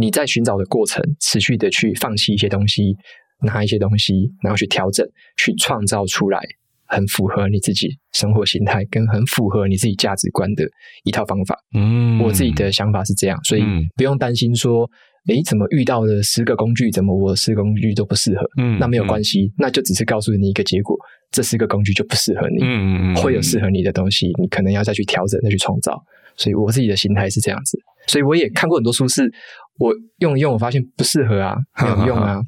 你在寻找的过程，持续的去放弃一些东西，拿一些东西，然后去调整，去创造出来很符合你自己生活形态，跟很符合你自己价值观的一套方法。嗯，我自己的想法是这样，所以不用担心说，诶，怎么遇到的十个工具，怎么我十个工具都不适合？嗯，那没有关系，嗯、那就只是告诉你一个结果，这十个工具就不适合你。嗯嗯，会有适合你的东西，你可能要再去调整，再去创造。所以我自己的心态是这样子，所以我也看过很多书，是我用一用，我发现不适合啊，没有用啊，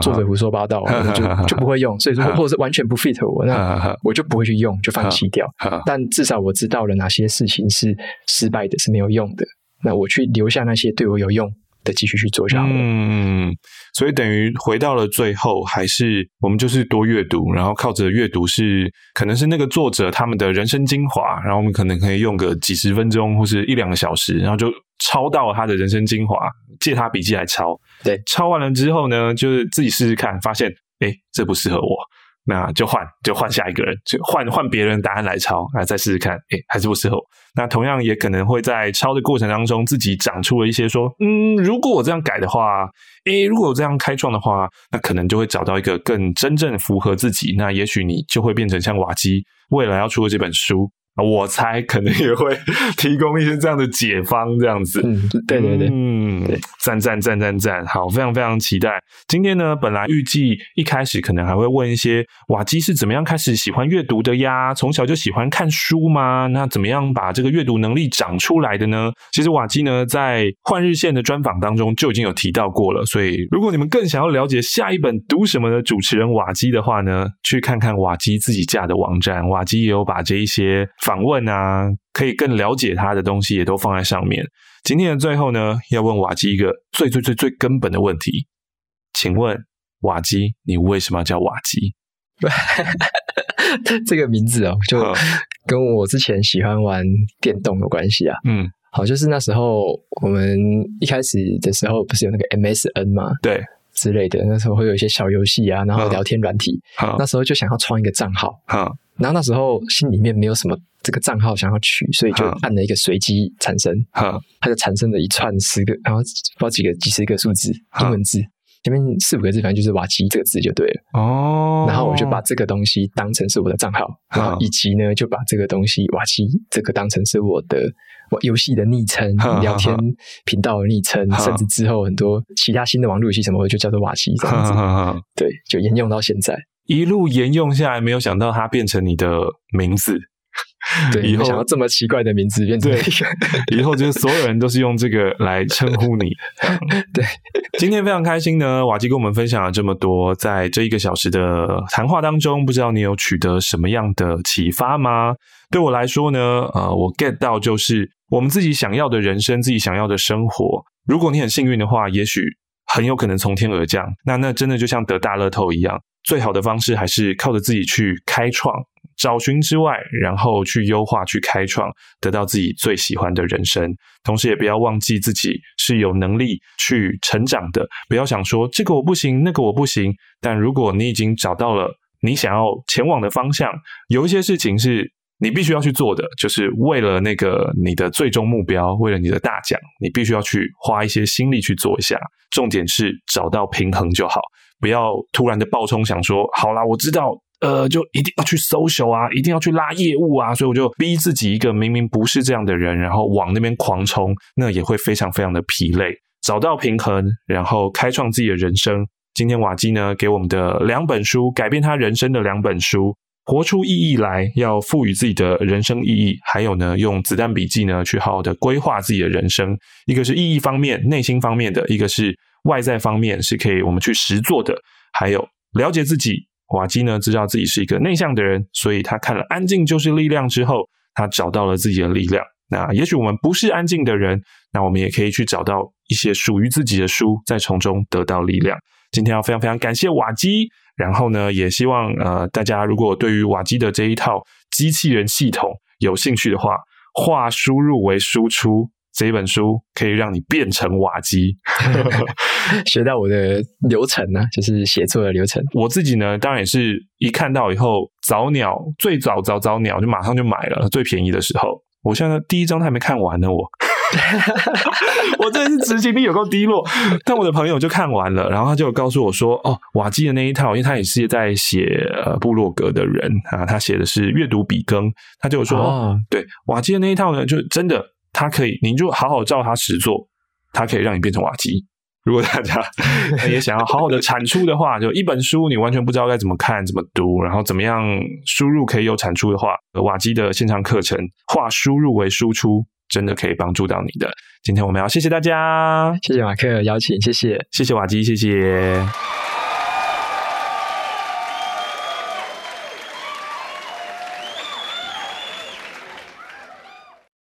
作者胡说八道，我就就不会用。所以说，或者是完全不 fit 我，那我就不会去用，就放弃掉。但至少我知道了哪些事情是失败的，是没有用的。那我去留下那些对我有用的，继续去做就好了。嗯，所以等于回到了最后，还是我们就是多阅读，然后靠着阅读是可能是那个作者他们的人生精华，然后我们可能可以用个几十分钟或是一两个小时，然后就抄到他的人生精华，借他笔记来抄。对，抄完了之后呢，就是自己试试看，发现哎，这不适合我。那就换，就换下一个人，就换换别人答案来抄，啊再试试看，诶，还是不适合。那同样也可能会在抄的过程当中，自己长出了一些说，嗯，如果我这样改的话，诶，如果我这样开创的话，那可能就会找到一个更真正符合自己。那也许你就会变成像瓦基未来要出的这本书。我猜可能也会提供一些这样的解方，这样子。嗯，对对对，嗯，赞赞赞赞赞，好，非常非常期待。今天呢，本来预计一开始可能还会问一些瓦基是怎么样开始喜欢阅读的呀？从小就喜欢看书吗？那怎么样把这个阅读能力长出来的呢？其实瓦基呢，在换日线的专访当中就已经有提到过了。所以，如果你们更想要了解下一本读什么的主持人瓦基的话呢，去看看瓦基自己架的网站，瓦基也有把这一些。访问啊，可以更了解他的东西也都放在上面。今天的最后呢，要问瓦基一个最最最最根本的问题，请问瓦基，你为什么要叫瓦基？这个名字哦，就跟我之前喜欢玩电动有关系啊。嗯，好，就是那时候我们一开始的时候不是有那个 MSN 嘛？对，之类的，那时候会有一些小游戏啊，然后聊天软体。好，那时候就想要创一个账号。好。然后那时候心里面没有什么这个账号想要取，所以就按了一个随机产生，哈，它就产生了一串十个，然后不知道几个几十个数字英文字，前面四五个字，反正就是瓦基这个字就对了。哦，然后我就把这个东西当成是我的账号，然后以及呢就把这个东西瓦基这个当成是我的我游戏的昵称、聊天频道的昵称，甚至之后很多其他新的网络游戏什么的就叫做瓦基这样子，对，就沿用到现在。一路沿用下来，没有想到它变成你的名字。对，以后想要这么奇怪的名字变成一个，以后就是所有人都是用这个来称呼你。对，今天非常开心呢，瓦基跟我们分享了这么多，在这一个小时的谈话当中，不知道你有取得什么样的启发吗？对我来说呢，呃，我 get 到就是我们自己想要的人生，自己想要的生活。如果你很幸运的话，也许很有可能从天而降。那那真的就像得大乐透一样。最好的方式还是靠着自己去开创，找寻之外，然后去优化、去开创，得到自己最喜欢的人生。同时，也不要忘记自己是有能力去成长的。不要想说这个我不行，那个我不行。但如果你已经找到了你想要前往的方向，有一些事情是你必须要去做的，就是为了那个你的最终目标，为了你的大奖，你必须要去花一些心力去做一下。重点是找到平衡就好。不要突然的爆冲，想说好啦，我知道，呃，就一定要去 social 啊，一定要去拉业务啊，所以我就逼自己一个明明不是这样的人，然后往那边狂冲，那也会非常非常的疲累。找到平衡，然后开创自己的人生。今天瓦基呢，给我们的两本书，改变他人生的两本书，活出意义来，要赋予自己的人生意义，还有呢，用子弹笔记呢，去好好的规划自己的人生。一个是意义方面、内心方面的，一个是。外在方面是可以我们去实做的，还有了解自己。瓦基呢，知道自己是一个内向的人，所以他看了《安静就是力量》之后，他找到了自己的力量。那也许我们不是安静的人，那我们也可以去找到一些属于自己的书，再从中得到力量。今天要非常非常感谢瓦基，然后呢，也希望呃大家如果对于瓦基的这一套机器人系统有兴趣的话，化输入为输出。这一本书可以让你变成瓦基，学到我的流程呢、啊，就是写作的流程。我自己呢，当然也是一看到以后，早鸟最早早早鸟就马上就买了，最便宜的时候。我现在第一章还没看完呢，我 我真的是执行力有够低落。但我的朋友就看完了，然后他就告诉我说：“哦，瓦基的那一套，因为他也是在写呃部落格的人啊，他写的是阅读笔耕，他就说，哦、对瓦基的那一套呢，就真的他可以，你就好好照他实做，他可以让你变成瓦基。”如果大家 也想要好好的产出的话，就一本书你完全不知道该怎么看、怎么读，然后怎么样输入可以有产出的话，瓦基的线上课程化输入为输出，真的可以帮助到你的。今天我们要谢谢大家，谢谢马克邀请，谢谢，谢谢瓦基，谢谢。